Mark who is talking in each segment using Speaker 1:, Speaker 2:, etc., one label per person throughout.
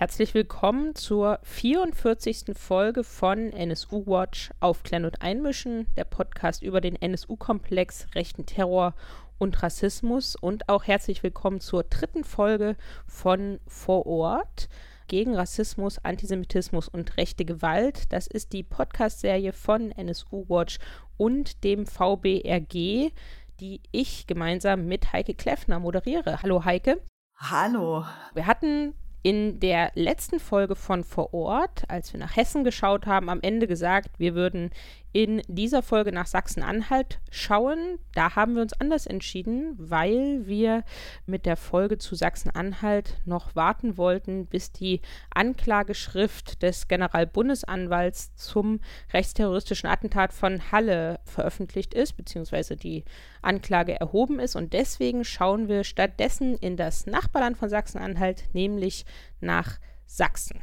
Speaker 1: Herzlich willkommen zur 44. Folge von NSU Watch Aufklären und Einmischen, der Podcast über den NSU-Komplex, rechten Terror und Rassismus. Und auch herzlich willkommen zur dritten Folge von Vor Ort gegen Rassismus, Antisemitismus und rechte Gewalt. Das ist die Podcast-Serie von NSU Watch und dem VBRG, die ich gemeinsam mit Heike Kleffner moderiere. Hallo Heike.
Speaker 2: Hallo.
Speaker 1: Wir hatten in der letzten Folge von Vor Ort, als wir nach Hessen geschaut haben, am Ende gesagt, wir würden in dieser Folge nach Sachsen-Anhalt schauen. Da haben wir uns anders entschieden, weil wir mit der Folge zu Sachsen-Anhalt noch warten wollten, bis die Anklageschrift des Generalbundesanwalts zum rechtsterroristischen Attentat von Halle veröffentlicht ist, beziehungsweise die Anklage erhoben ist. Und deswegen schauen wir stattdessen in das Nachbarland von Sachsen-Anhalt, nämlich nach Sachsen.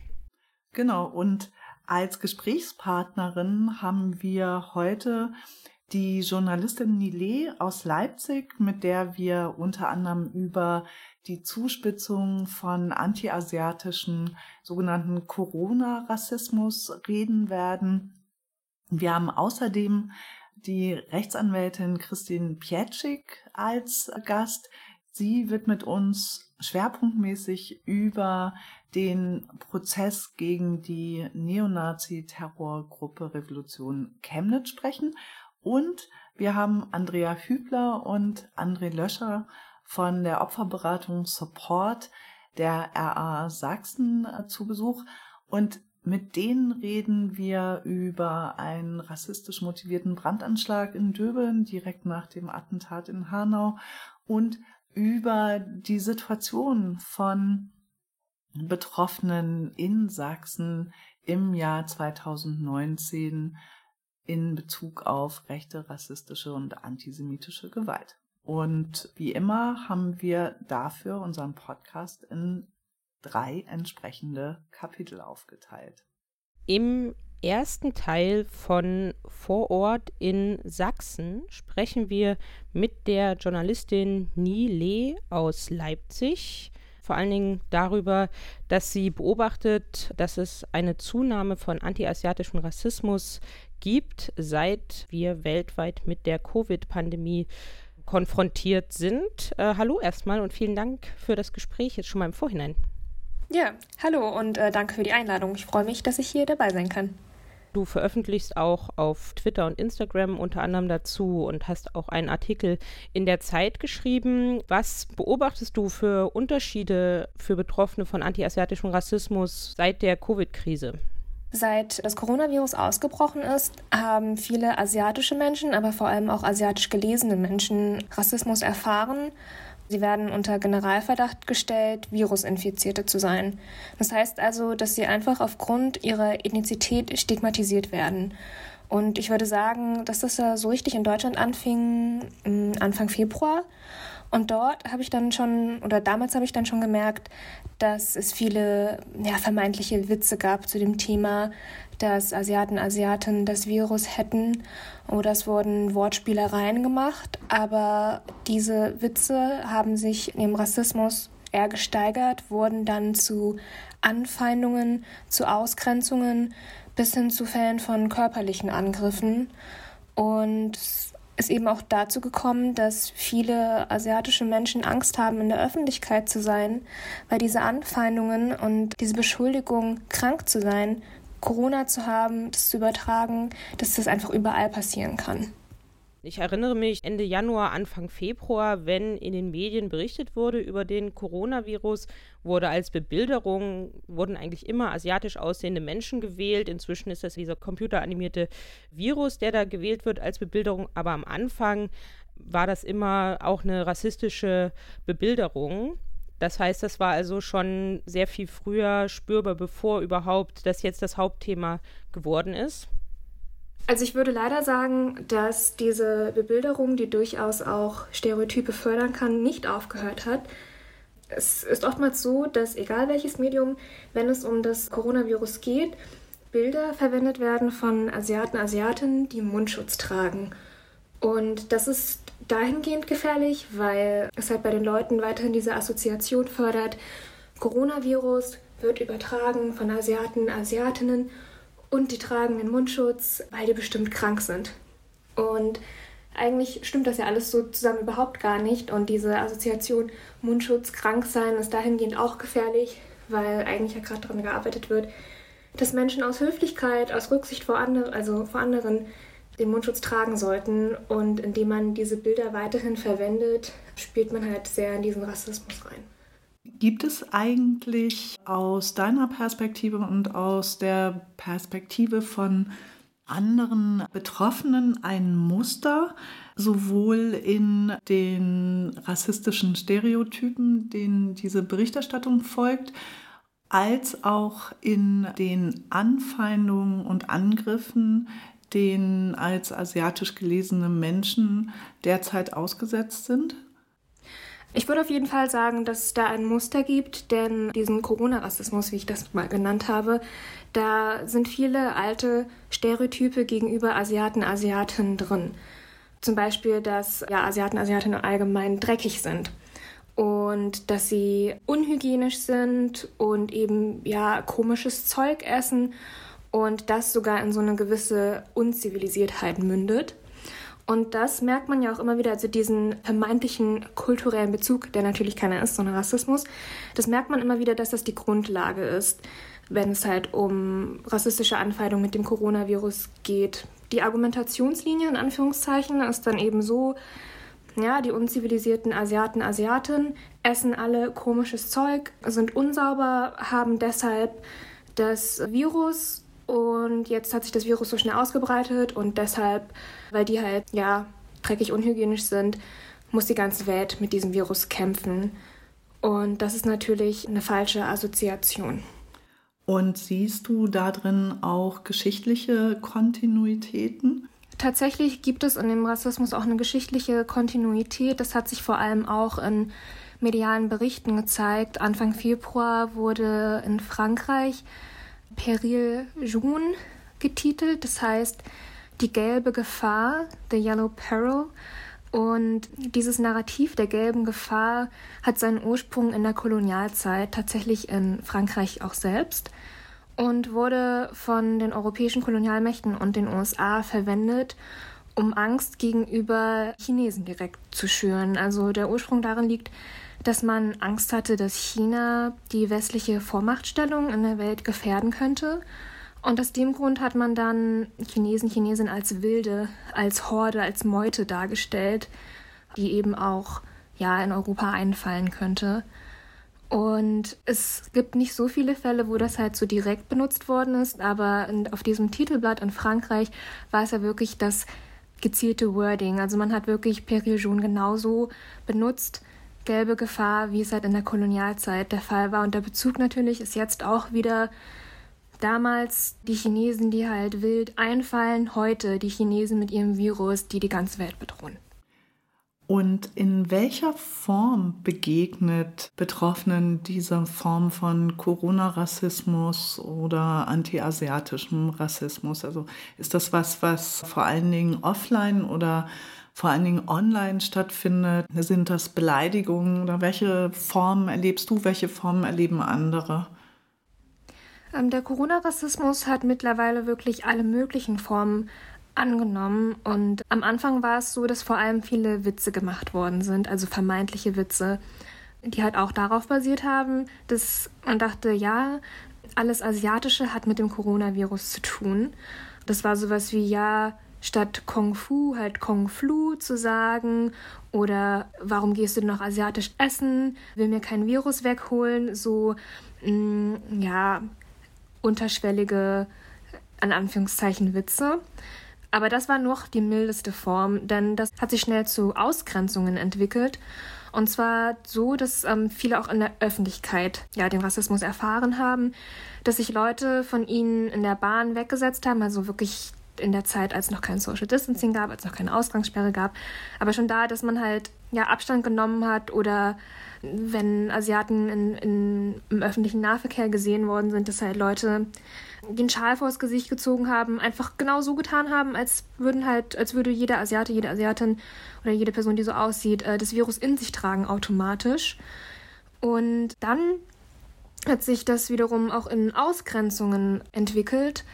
Speaker 2: Genau, und als Gesprächspartnerin haben wir heute die Journalistin Nile aus Leipzig, mit der wir unter anderem über die Zuspitzung von antiasiatischen sogenannten Corona-Rassismus reden werden. Wir haben außerdem die Rechtsanwältin Christine Pietschik als Gast. Sie wird mit uns schwerpunktmäßig über den Prozess gegen die Neonazi-Terrorgruppe Revolution Chemnitz sprechen. Und wir haben Andrea Hübler und André Löscher von der Opferberatung Support der RA Sachsen äh, zu Besuch. Und mit denen reden wir über einen rassistisch motivierten Brandanschlag in Döbeln direkt nach dem Attentat in Hanau und über die Situation von Betroffenen in Sachsen im Jahr 2019 in Bezug auf rechte, rassistische und antisemitische Gewalt. Und wie immer haben wir dafür unseren Podcast in drei entsprechende Kapitel aufgeteilt.
Speaker 1: Im ersten Teil von Vor Ort in Sachsen sprechen wir mit der Journalistin Nie Lee aus Leipzig vor allen Dingen darüber, dass sie beobachtet, dass es eine Zunahme von antiasiatischem Rassismus gibt, seit wir weltweit mit der Covid-Pandemie konfrontiert sind. Äh, hallo erstmal und vielen Dank für das Gespräch jetzt schon mal im Vorhinein.
Speaker 3: Ja, hallo und äh, danke für die Einladung. Ich freue mich, dass ich hier dabei sein kann.
Speaker 1: Du veröffentlichst auch auf Twitter und Instagram unter anderem dazu und hast auch einen Artikel in der Zeit geschrieben. Was beobachtest du für Unterschiede für Betroffene von antiasiatischem Rassismus seit der Covid-Krise?
Speaker 3: Seit das Coronavirus ausgebrochen ist, haben viele asiatische Menschen, aber vor allem auch asiatisch gelesene Menschen Rassismus erfahren Sie werden unter Generalverdacht gestellt, Virusinfizierte zu sein. Das heißt also, dass sie einfach aufgrund ihrer Ethnizität stigmatisiert werden. Und ich würde sagen, dass das so richtig in Deutschland anfing Anfang Februar. Und dort habe ich dann schon, oder damals habe ich dann schon gemerkt, dass es viele ja, vermeintliche Witze gab zu dem Thema, dass Asiaten, Asiaten das Virus hätten oder es wurden Wortspielereien gemacht, aber diese Witze haben sich im Rassismus eher gesteigert, wurden dann zu Anfeindungen, zu Ausgrenzungen bis hin zu Fällen von körperlichen Angriffen. Und es ist eben auch dazu gekommen, dass viele asiatische Menschen Angst haben, in der Öffentlichkeit zu sein, weil diese Anfeindungen und diese Beschuldigung, krank zu sein, Corona zu haben, das zu übertragen, dass das einfach überall passieren kann.
Speaker 1: Ich erinnere mich Ende Januar, Anfang Februar, wenn in den Medien berichtet wurde über den Coronavirus, wurde als Bebilderung, wurden eigentlich immer asiatisch aussehende Menschen gewählt. Inzwischen ist das dieser computeranimierte Virus, der da gewählt wird als Bebilderung. Aber am Anfang war das immer auch eine rassistische Bebilderung. Das heißt, das war also schon sehr viel früher spürbar, bevor überhaupt das jetzt das Hauptthema geworden ist.
Speaker 3: Also ich würde leider sagen, dass diese Bebilderung, die durchaus auch Stereotype fördern kann, nicht aufgehört hat. Es ist oftmals so, dass egal welches Medium, wenn es um das Coronavirus geht, Bilder verwendet werden von Asiaten, Asiatinnen, die Mundschutz tragen. Und das ist dahingehend gefährlich, weil es halt bei den Leuten weiterhin diese Assoziation fördert. Coronavirus, wird übertragen von Asiaten, Asiatinnen und die tragen den Mundschutz, weil die bestimmt krank sind. Und eigentlich stimmt das ja alles so zusammen überhaupt gar nicht. Und diese Assoziation Mundschutz, krank sein ist dahingehend auch gefährlich, weil eigentlich ja gerade daran gearbeitet wird, dass Menschen aus Höflichkeit, aus Rücksicht vor, andre, also vor anderen den Mundschutz tragen sollten. Und indem man diese Bilder weiterhin verwendet, spielt man halt sehr in diesen Rassismus rein.
Speaker 2: Gibt es eigentlich aus deiner Perspektive und aus der Perspektive von anderen Betroffenen ein Muster, sowohl in den rassistischen Stereotypen, denen diese Berichterstattung folgt, als auch in den Anfeindungen und Angriffen, denen als asiatisch gelesene Menschen derzeit ausgesetzt sind?
Speaker 3: Ich würde auf jeden Fall sagen, dass es da ein Muster gibt, denn diesen Corona-Rassismus, wie ich das mal genannt habe, da sind viele alte Stereotype gegenüber Asiaten, Asiatinnen drin. Zum Beispiel, dass ja, Asiaten, Asiatinnen allgemein dreckig sind und dass sie unhygienisch sind und eben ja komisches Zeug essen und das sogar in so eine gewisse Unzivilisiertheit mündet. Und das merkt man ja auch immer wieder, also diesen vermeintlichen kulturellen Bezug, der natürlich keiner ist, sondern Rassismus, das merkt man immer wieder, dass das die Grundlage ist, wenn es halt um rassistische Anfeindung mit dem Coronavirus geht. Die Argumentationslinie in Anführungszeichen ist dann eben so, ja, die unzivilisierten Asiaten, Asiaten essen alle komisches Zeug, sind unsauber, haben deshalb das Virus und jetzt hat sich das Virus so schnell ausgebreitet und deshalb, weil die halt ja dreckig unhygienisch sind, muss die ganze Welt mit diesem Virus kämpfen. Und das ist natürlich eine falsche Assoziation.
Speaker 2: Und siehst du darin auch geschichtliche Kontinuitäten?
Speaker 3: Tatsächlich gibt es in dem Rassismus auch eine geschichtliche Kontinuität. Das hat sich vor allem auch in medialen Berichten gezeigt. Anfang Februar wurde in Frankreich Peril Jaune getitelt, das heißt die gelbe Gefahr, The Yellow Peril. Und dieses Narrativ der gelben Gefahr hat seinen Ursprung in der Kolonialzeit, tatsächlich in Frankreich auch selbst, und wurde von den europäischen Kolonialmächten und den USA verwendet, um Angst gegenüber Chinesen direkt zu schüren. Also der Ursprung darin liegt, dass man Angst hatte, dass China die westliche Vormachtstellung in der Welt gefährden könnte. Und aus dem Grund hat man dann Chinesen, Chinesen als Wilde, als Horde, als Meute dargestellt, die eben auch ja in Europa einfallen könnte. Und es gibt nicht so viele Fälle, wo das halt so direkt benutzt worden ist, aber auf diesem Titelblatt in Frankreich war es ja wirklich das gezielte Wording. Also man hat wirklich Peril Jaune genauso benutzt, gelbe Gefahr, wie es halt in der Kolonialzeit der Fall war. Und der Bezug natürlich ist jetzt auch wieder damals die Chinesen, die halt wild einfallen, heute die Chinesen mit ihrem Virus, die die ganze Welt bedrohen.
Speaker 2: Und in welcher Form begegnet Betroffenen diese Form von Corona-Rassismus oder antiasiatischem Rassismus? Also ist das was, was vor allen Dingen offline oder vor allen Dingen online stattfindet? Sind das Beleidigungen oder welche Formen erlebst du, welche Formen erleben andere?
Speaker 3: Ähm, der Corona-Rassismus hat mittlerweile wirklich alle möglichen Formen angenommen. Und am Anfang war es so, dass vor allem viele Witze gemacht worden sind, also vermeintliche Witze, die halt auch darauf basiert haben, dass man dachte, ja, alles Asiatische hat mit dem Coronavirus zu tun. Das war sowas wie, ja, statt Kung Fu halt Kung Flu zu sagen oder warum gehst du noch asiatisch essen, will mir kein Virus wegholen, so mh, mm, ja unterschwellige an Anführungszeichen Witze. Aber das war noch die mildeste Form, denn das hat sich schnell zu Ausgrenzungen entwickelt. Und zwar so, dass ähm, viele auch in der Öffentlichkeit ja den Rassismus erfahren haben, dass sich Leute von ihnen in der Bahn weggesetzt haben, also wirklich in der Zeit, als noch kein Social Distancing gab, als noch keine Ausgangssperre gab, aber schon da, dass man halt ja Abstand genommen hat oder wenn Asiaten in, in, im öffentlichen Nahverkehr gesehen worden sind, dass halt Leute den Schal vors Gesicht gezogen haben, einfach genau so getan haben, als würden halt, als würde jeder Asiate, jede Asiatin oder jede Person, die so aussieht, äh, das Virus in sich tragen automatisch. Und dann hat sich das wiederum auch in Ausgrenzungen entwickelt,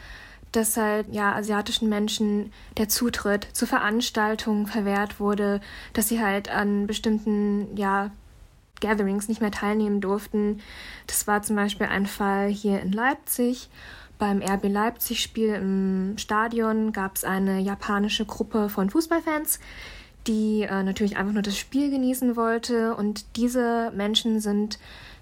Speaker 3: dass halt ja asiatischen Menschen der Zutritt zu Veranstaltungen verwehrt wurde, dass sie halt an bestimmten ja Gatherings nicht mehr teilnehmen durften. Das war zum Beispiel ein Fall hier in Leipzig. Beim RB Leipzig-Spiel im Stadion gab es eine japanische Gruppe von Fußballfans, die äh, natürlich einfach nur das Spiel genießen wollte. Und diese Menschen sind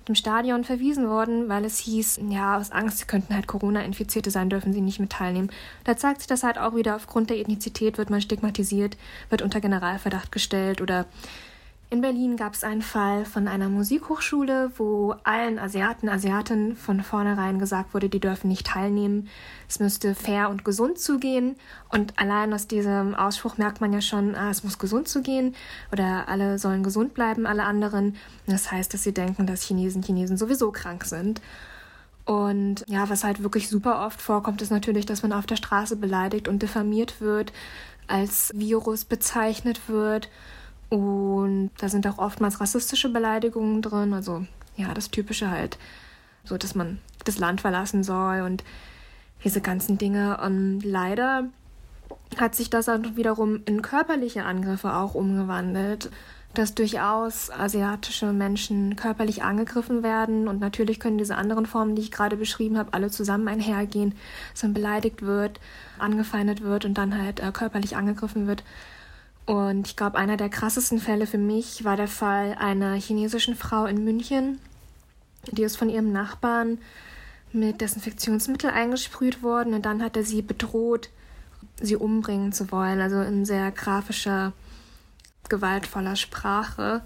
Speaker 3: dem Stadion verwiesen worden, weil es hieß, ja, aus Angst, könnten halt Corona-Infizierte sein, dürfen sie nicht mit teilnehmen. Da zeigt sich das halt auch wieder, aufgrund der Ethnizität wird man stigmatisiert, wird unter Generalverdacht gestellt oder in Berlin gab es einen Fall von einer Musikhochschule, wo allen Asiaten, Asiatinnen von vornherein gesagt wurde, die dürfen nicht teilnehmen. Es müsste fair und gesund zugehen. Und allein aus diesem Ausspruch merkt man ja schon, ah, es muss gesund zugehen oder alle sollen gesund bleiben, alle anderen. Das heißt, dass sie denken, dass Chinesen, Chinesen sowieso krank sind. Und ja, was halt wirklich super oft vorkommt, ist natürlich, dass man auf der Straße beleidigt und diffamiert wird, als Virus bezeichnet wird und da sind auch oftmals rassistische Beleidigungen drin, also ja, das Typische halt, so dass man das Land verlassen soll und diese ganzen Dinge. Und leider hat sich das dann wiederum in körperliche Angriffe auch umgewandelt, dass durchaus asiatische Menschen körperlich angegriffen werden und natürlich können diese anderen Formen, die ich gerade beschrieben habe, alle zusammen einhergehen, dass man beleidigt wird, angefeindet wird und dann halt äh, körperlich angegriffen wird. Und ich glaube, einer der krassesten Fälle für mich war der Fall einer chinesischen Frau in München. Die ist von ihrem Nachbarn mit Desinfektionsmittel eingesprüht worden und dann hat er sie bedroht, sie umbringen zu wollen, also in sehr grafischer, gewaltvoller Sprache.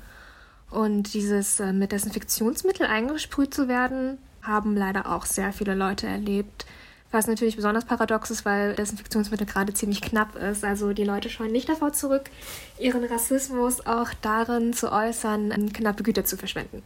Speaker 3: Und dieses äh, mit Desinfektionsmittel eingesprüht zu werden, haben leider auch sehr viele Leute erlebt. Was natürlich besonders paradox ist, weil Desinfektionsmittel gerade ziemlich knapp ist. Also die Leute scheuen nicht davor zurück, ihren Rassismus auch darin zu äußern, knappe Güter zu verschwenden.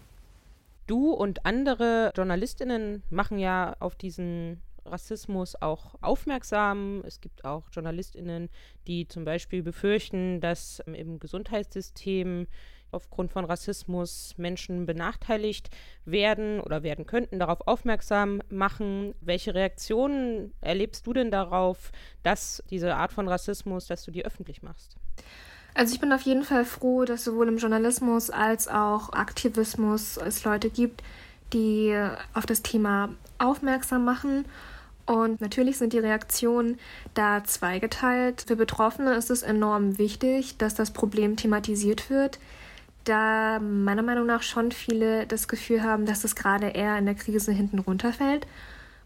Speaker 1: Du und andere Journalistinnen machen ja auf diesen Rassismus auch aufmerksam. Es gibt auch Journalistinnen, die zum Beispiel befürchten, dass im Gesundheitssystem aufgrund von Rassismus Menschen benachteiligt werden oder werden könnten, darauf aufmerksam machen. Welche Reaktionen erlebst du denn darauf, dass diese Art von Rassismus, dass du die öffentlich machst?
Speaker 3: Also ich bin auf jeden Fall froh, dass sowohl im Journalismus als auch Aktivismus es Leute gibt, die auf das Thema aufmerksam machen. Und natürlich sind die Reaktionen da zweigeteilt. Für Betroffene ist es enorm wichtig, dass das Problem thematisiert wird da meiner Meinung nach schon viele das Gefühl haben, dass es gerade eher in der Krise hinten runterfällt.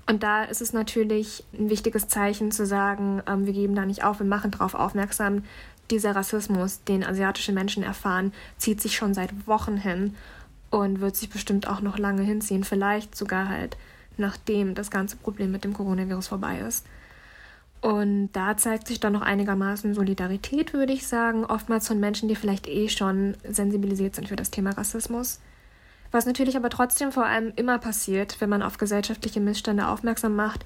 Speaker 3: Und da ist es natürlich ein wichtiges Zeichen zu sagen, ähm, wir geben da nicht auf, wir machen darauf aufmerksam. Dieser Rassismus, den asiatische Menschen erfahren, zieht sich schon seit Wochen hin und wird sich bestimmt auch noch lange hinziehen, vielleicht sogar halt nachdem das ganze Problem mit dem Coronavirus vorbei ist. Und da zeigt sich dann noch einigermaßen Solidarität, würde ich sagen, oftmals von Menschen, die vielleicht eh schon sensibilisiert sind für das Thema Rassismus. Was natürlich aber trotzdem vor allem immer passiert, wenn man auf gesellschaftliche Missstände aufmerksam macht,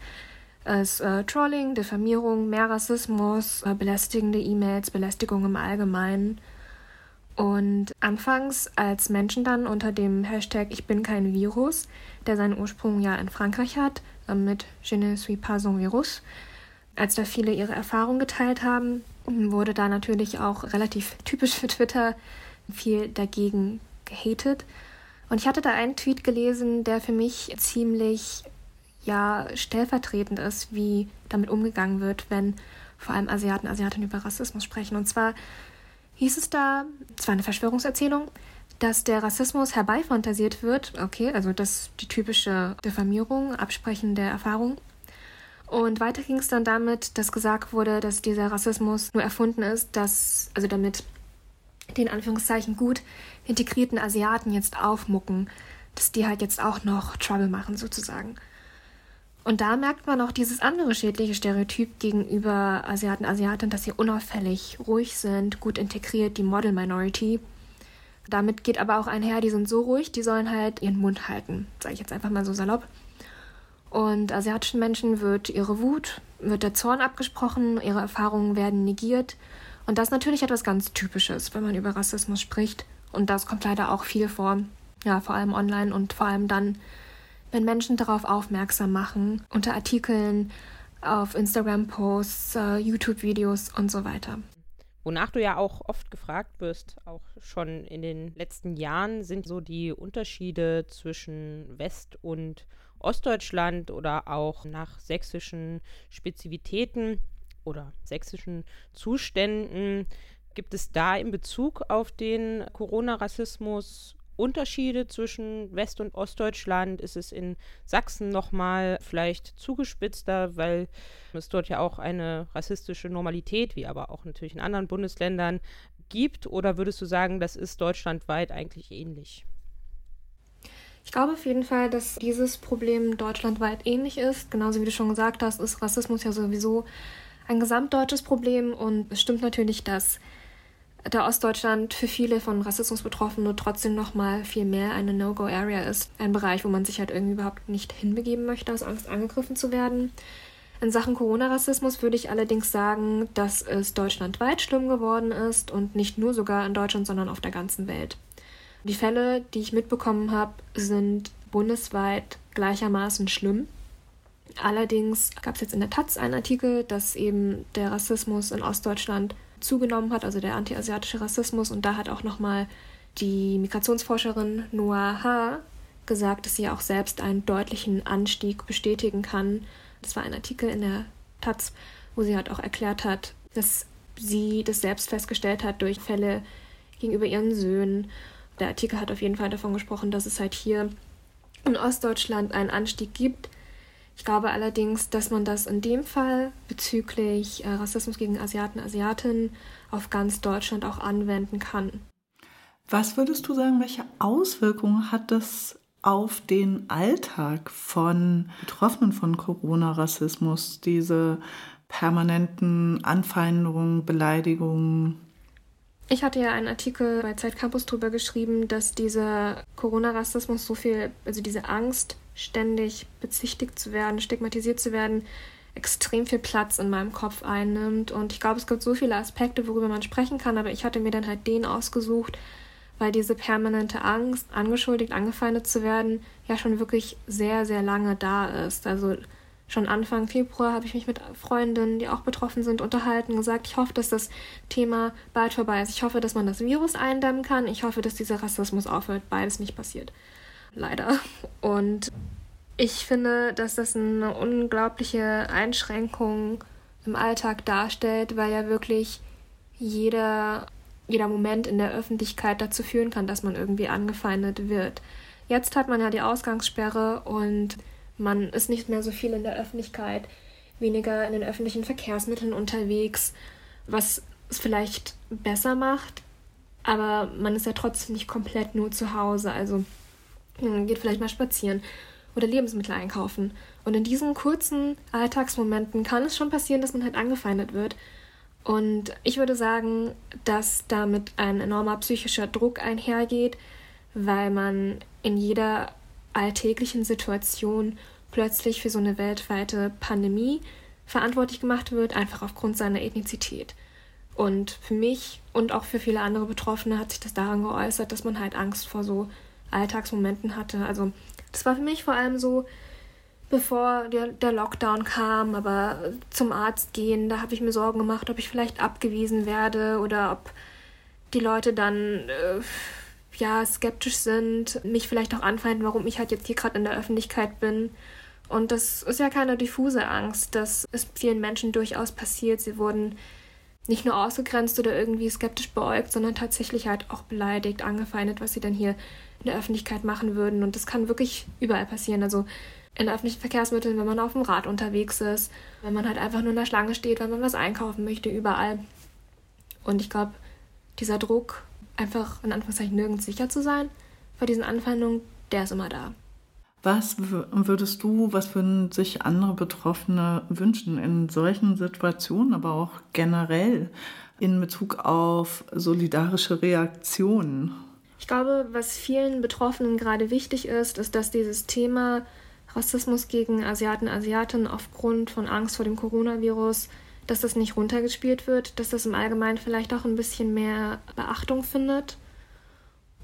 Speaker 3: ist äh, Trolling, Diffamierung, mehr Rassismus, äh, belästigende E-Mails, Belästigung im Allgemeinen. Und anfangs, als Menschen dann unter dem Hashtag Ich bin kein Virus, der seinen Ursprung ja in Frankreich hat, äh, mit Je ne suis pas un virus, als da viele ihre Erfahrungen geteilt haben, wurde da natürlich auch relativ typisch für Twitter viel dagegen gehatet. Und ich hatte da einen Tweet gelesen, der für mich ziemlich ja stellvertretend ist, wie damit umgegangen wird, wenn vor allem Asiaten, Asiatinnen über Rassismus sprechen. Und zwar hieß es da, zwar eine Verschwörungserzählung, dass der Rassismus herbeifantasiert wird. Okay, also das die typische Diffamierung, Absprechen der Erfahrung. Und weiter ging es dann damit, dass gesagt wurde, dass dieser Rassismus nur erfunden ist, dass, also damit den Anführungszeichen gut integrierten Asiaten jetzt aufmucken, dass die halt jetzt auch noch Trouble machen sozusagen. Und da merkt man auch dieses andere schädliche Stereotyp gegenüber Asiaten, Asiatinnen, dass sie unauffällig, ruhig sind, gut integriert, die Model Minority. Damit geht aber auch einher, die sind so ruhig, die sollen halt ihren Mund halten, sage ich jetzt einfach mal so salopp. Und asiatischen Menschen wird ihre Wut, wird der Zorn abgesprochen, ihre Erfahrungen werden negiert. Und das ist natürlich etwas ganz Typisches, wenn man über Rassismus spricht. Und das kommt leider auch viel vor. Ja, vor allem online und vor allem dann, wenn Menschen darauf aufmerksam machen, unter Artikeln, auf Instagram-Posts, uh, YouTube-Videos und so weiter.
Speaker 1: Wonach du ja auch oft gefragt wirst, auch schon in den letzten Jahren, sind so die Unterschiede zwischen West- und Ostdeutschland oder auch nach sächsischen Spezifitäten oder sächsischen Zuständen. Gibt es da in Bezug auf den Corona-Rassismus Unterschiede zwischen West- und Ostdeutschland? Ist es in Sachsen nochmal vielleicht zugespitzter, weil es dort ja auch eine rassistische Normalität, wie aber auch natürlich in anderen Bundesländern, gibt? Oder würdest du sagen, das ist deutschlandweit eigentlich ähnlich?
Speaker 3: Ich glaube auf jeden Fall, dass dieses Problem deutschlandweit ähnlich ist. Genauso wie du schon gesagt hast, ist Rassismus ja sowieso ein gesamtdeutsches Problem und es stimmt natürlich, dass da Ostdeutschland für viele von Rassismus betroffen nur trotzdem noch mal viel mehr eine No-Go-Area ist. Ein Bereich, wo man sich halt irgendwie überhaupt nicht hinbegeben möchte, aus Angst angegriffen zu werden. In Sachen Corona-Rassismus würde ich allerdings sagen, dass es deutschlandweit schlimm geworden ist und nicht nur sogar in Deutschland, sondern auf der ganzen Welt. Die Fälle, die ich mitbekommen habe, sind bundesweit gleichermaßen schlimm. Allerdings gab es jetzt in der Taz einen Artikel, dass eben der Rassismus in Ostdeutschland zugenommen hat, also der antiasiatische Rassismus. Und da hat auch nochmal die Migrationsforscherin Noah H. gesagt, dass sie auch selbst einen deutlichen Anstieg bestätigen kann. Das war ein Artikel in der Taz, wo sie halt auch erklärt hat, dass sie das selbst festgestellt hat durch Fälle gegenüber ihren Söhnen. Der Artikel hat auf jeden Fall davon gesprochen, dass es halt hier in Ostdeutschland einen Anstieg gibt ich glaube allerdings, dass man das in dem Fall bezüglich äh, Rassismus gegen Asiaten, Asiatinnen auf ganz Deutschland auch anwenden kann.
Speaker 2: Was würdest du sagen, welche Auswirkungen hat das auf den Alltag von Betroffenen von Corona-Rassismus, diese permanenten Anfeindungen, Beleidigungen?
Speaker 3: Ich hatte ja einen Artikel bei Zeit Campus darüber geschrieben, dass dieser Corona-Rassismus so viel, also diese Angst ständig bezichtigt zu werden, stigmatisiert zu werden, extrem viel Platz in meinem Kopf einnimmt. Und ich glaube, es gibt so viele Aspekte, worüber man sprechen kann, aber ich hatte mir dann halt den ausgesucht, weil diese permanente Angst, angeschuldigt, angefeindet zu werden, ja schon wirklich sehr, sehr lange da ist. Also schon Anfang Februar habe ich mich mit Freundinnen, die auch betroffen sind, unterhalten, gesagt, ich hoffe, dass das Thema bald vorbei ist. Ich hoffe, dass man das Virus eindämmen kann. Ich hoffe, dass dieser Rassismus aufhört. Beides nicht passiert leider. Und ich finde, dass das eine unglaubliche Einschränkung im Alltag darstellt, weil ja wirklich jeder, jeder Moment in der Öffentlichkeit dazu führen kann, dass man irgendwie angefeindet wird. Jetzt hat man ja die Ausgangssperre und man ist nicht mehr so viel in der Öffentlichkeit, weniger in den öffentlichen Verkehrsmitteln unterwegs, was es vielleicht besser macht, aber man ist ja trotzdem nicht komplett nur zu Hause. Also geht vielleicht mal spazieren oder Lebensmittel einkaufen. Und in diesen kurzen Alltagsmomenten kann es schon passieren, dass man halt angefeindet wird. Und ich würde sagen, dass damit ein enormer psychischer Druck einhergeht, weil man in jeder alltäglichen Situation plötzlich für so eine weltweite Pandemie verantwortlich gemacht wird, einfach aufgrund seiner Ethnizität. Und für mich und auch für viele andere Betroffene hat sich das daran geäußert, dass man halt Angst vor so Alltagsmomenten hatte. Also das war für mich vor allem so, bevor der, der Lockdown kam, aber zum Arzt gehen, da habe ich mir Sorgen gemacht, ob ich vielleicht abgewiesen werde oder ob die Leute dann äh, ja skeptisch sind, mich vielleicht auch anfeinden, warum ich halt jetzt hier gerade in der Öffentlichkeit bin. Und das ist ja keine diffuse Angst. Das ist vielen Menschen durchaus passiert. Sie wurden nicht nur ausgegrenzt oder irgendwie skeptisch beäugt, sondern tatsächlich halt auch beleidigt, angefeindet, was sie dann hier in der Öffentlichkeit machen würden. Und das kann wirklich überall passieren. Also in öffentlichen Verkehrsmitteln, wenn man auf dem Rad unterwegs ist, wenn man halt einfach nur in der Schlange steht, wenn man was einkaufen möchte, überall. Und ich glaube, dieser Druck, einfach in Anführungszeichen nirgends sicher zu sein, vor diesen Anfeindungen, der ist immer da.
Speaker 2: Was würdest du, was würden sich andere Betroffene wünschen in solchen Situationen, aber auch generell in Bezug auf solidarische Reaktionen?
Speaker 3: Ich glaube, was vielen Betroffenen gerade wichtig ist, ist, dass dieses Thema Rassismus gegen Asiaten, Asiatinnen aufgrund von Angst vor dem Coronavirus, dass das nicht runtergespielt wird, dass das im Allgemeinen vielleicht auch ein bisschen mehr Beachtung findet.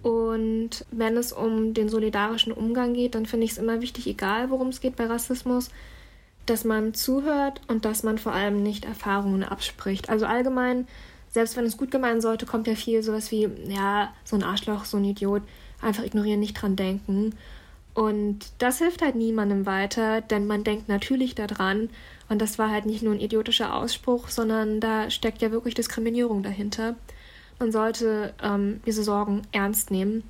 Speaker 3: Und wenn es um den solidarischen Umgang geht, dann finde ich es immer wichtig, egal worum es geht bei Rassismus, dass man zuhört und dass man vor allem nicht Erfahrungen abspricht. Also allgemein, selbst wenn es gut gemeint sollte, kommt ja viel sowas wie, ja, so ein Arschloch, so ein Idiot, einfach ignorieren, nicht dran denken. Und das hilft halt niemandem weiter, denn man denkt natürlich daran. Und das war halt nicht nur ein idiotischer Ausspruch, sondern da steckt ja wirklich Diskriminierung dahinter. Man sollte ähm, diese Sorgen ernst nehmen.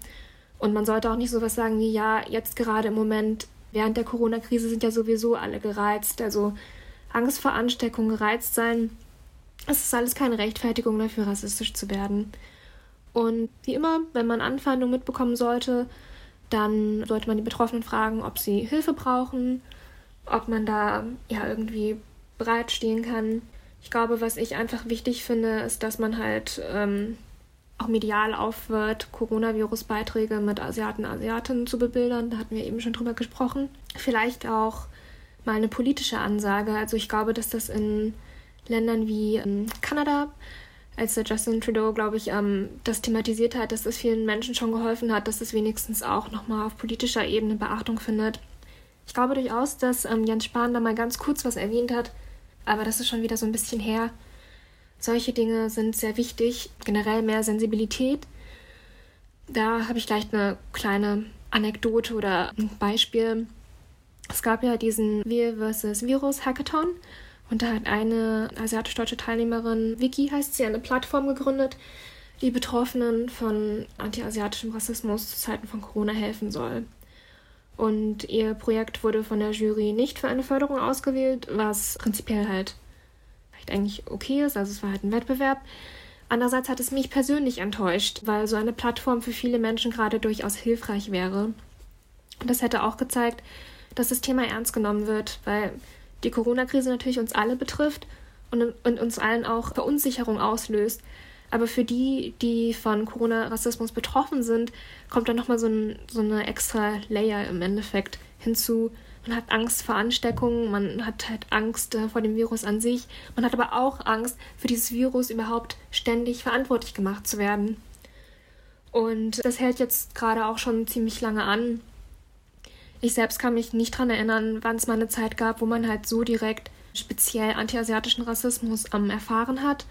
Speaker 3: Und man sollte auch nicht sowas sagen wie, ja, jetzt gerade im Moment, während der Corona-Krise sind ja sowieso alle gereizt. Also Angst vor Ansteckung, gereizt sein, das ist alles keine Rechtfertigung dafür, rassistisch zu werden. Und wie immer, wenn man Anfeindungen mitbekommen sollte, dann sollte man die Betroffenen fragen, ob sie Hilfe brauchen, ob man da ja irgendwie bereitstehen kann. Ich glaube, was ich einfach wichtig finde, ist, dass man halt ähm, auch medial aufhört, Coronavirus-Beiträge mit Asiaten, Asiatinnen zu bebildern. Da hatten wir eben schon drüber gesprochen. Vielleicht auch mal eine politische Ansage. Also ich glaube, dass das in Ländern wie ähm, Kanada als der Justin Trudeau, glaube ich, ähm, das thematisiert hat, dass es vielen Menschen schon geholfen hat, dass es wenigstens auch nochmal auf politischer Ebene Beachtung findet. Ich glaube durchaus, dass ähm, Jens Spahn da mal ganz kurz was erwähnt hat, aber das ist schon wieder so ein bisschen her. Solche Dinge sind sehr wichtig, generell mehr Sensibilität. Da habe ich gleich eine kleine Anekdote oder ein Beispiel. Es gab ja diesen Wir vs. Virus Hackathon und da hat eine asiatisch-deutsche Teilnehmerin, Vicky heißt sie, eine Plattform gegründet, die Betroffenen von antiasiatischem Rassismus zu Zeiten von Corona helfen soll. Und ihr Projekt wurde von der Jury nicht für eine Förderung ausgewählt, was prinzipiell halt vielleicht eigentlich okay ist. Also es war halt ein Wettbewerb. Andererseits hat es mich persönlich enttäuscht, weil so eine Plattform für viele Menschen gerade durchaus hilfreich wäre. Und das hätte auch gezeigt, dass das Thema ernst genommen wird, weil die Corona-Krise natürlich uns alle betrifft und, und uns allen auch Verunsicherung auslöst. Aber für die, die von Corona-Rassismus betroffen sind, kommt dann nochmal so, ein, so eine extra Layer im Endeffekt hinzu. Man hat Angst vor Ansteckungen, man hat halt Angst äh, vor dem Virus an sich, man hat aber auch Angst, für dieses Virus überhaupt ständig verantwortlich gemacht zu werden. Und das hält jetzt gerade auch schon ziemlich lange an. Ich selbst kann mich nicht daran erinnern, wann es mal eine Zeit gab, wo man halt so direkt speziell antiasiatischen Rassismus ähm, erfahren hat.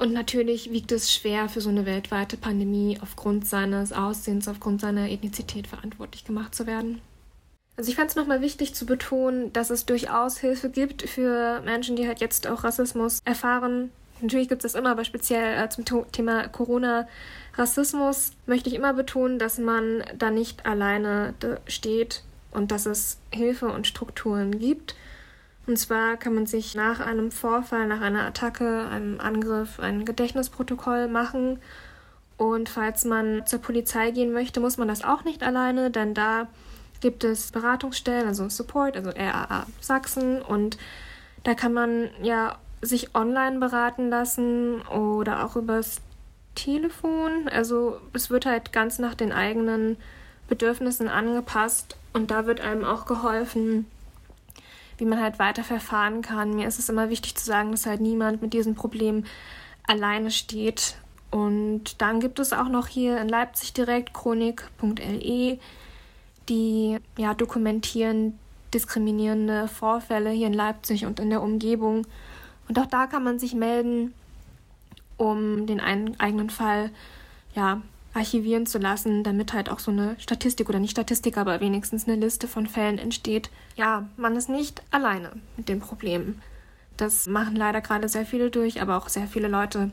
Speaker 3: Und natürlich wiegt es schwer, für so eine weltweite Pandemie aufgrund seines Aussehens, aufgrund seiner Ethnizität verantwortlich gemacht zu werden. Also ich fand es nochmal wichtig zu betonen, dass es durchaus Hilfe gibt für Menschen, die halt jetzt auch Rassismus erfahren. Natürlich gibt es das immer, aber speziell äh, zum Thema Corona Rassismus möchte ich immer betonen, dass man da nicht alleine steht und dass es Hilfe und Strukturen gibt. Und zwar kann man sich nach einem Vorfall, nach einer Attacke, einem Angriff ein Gedächtnisprotokoll machen. Und falls man zur Polizei gehen möchte, muss man das auch nicht alleine, denn da gibt es Beratungsstellen, also Support, also RAA Sachsen. Und da kann man ja sich online beraten lassen oder auch übers Telefon. Also es wird halt ganz nach den eigenen Bedürfnissen angepasst und da wird einem auch geholfen, wie man halt weiter verfahren kann. Mir ist es immer wichtig zu sagen, dass halt niemand mit diesem Problem alleine steht. Und dann gibt es auch noch hier in Leipzig direkt chronik.le, die ja dokumentieren diskriminierende Vorfälle hier in Leipzig und in der Umgebung. Und auch da kann man sich melden um den einen eigenen Fall ja, archivieren zu lassen, damit halt auch so eine Statistik oder nicht Statistik, aber wenigstens eine Liste von Fällen entsteht. Ja, man ist nicht alleine mit dem Problem. Das machen leider gerade sehr viele durch, aber auch sehr viele Leute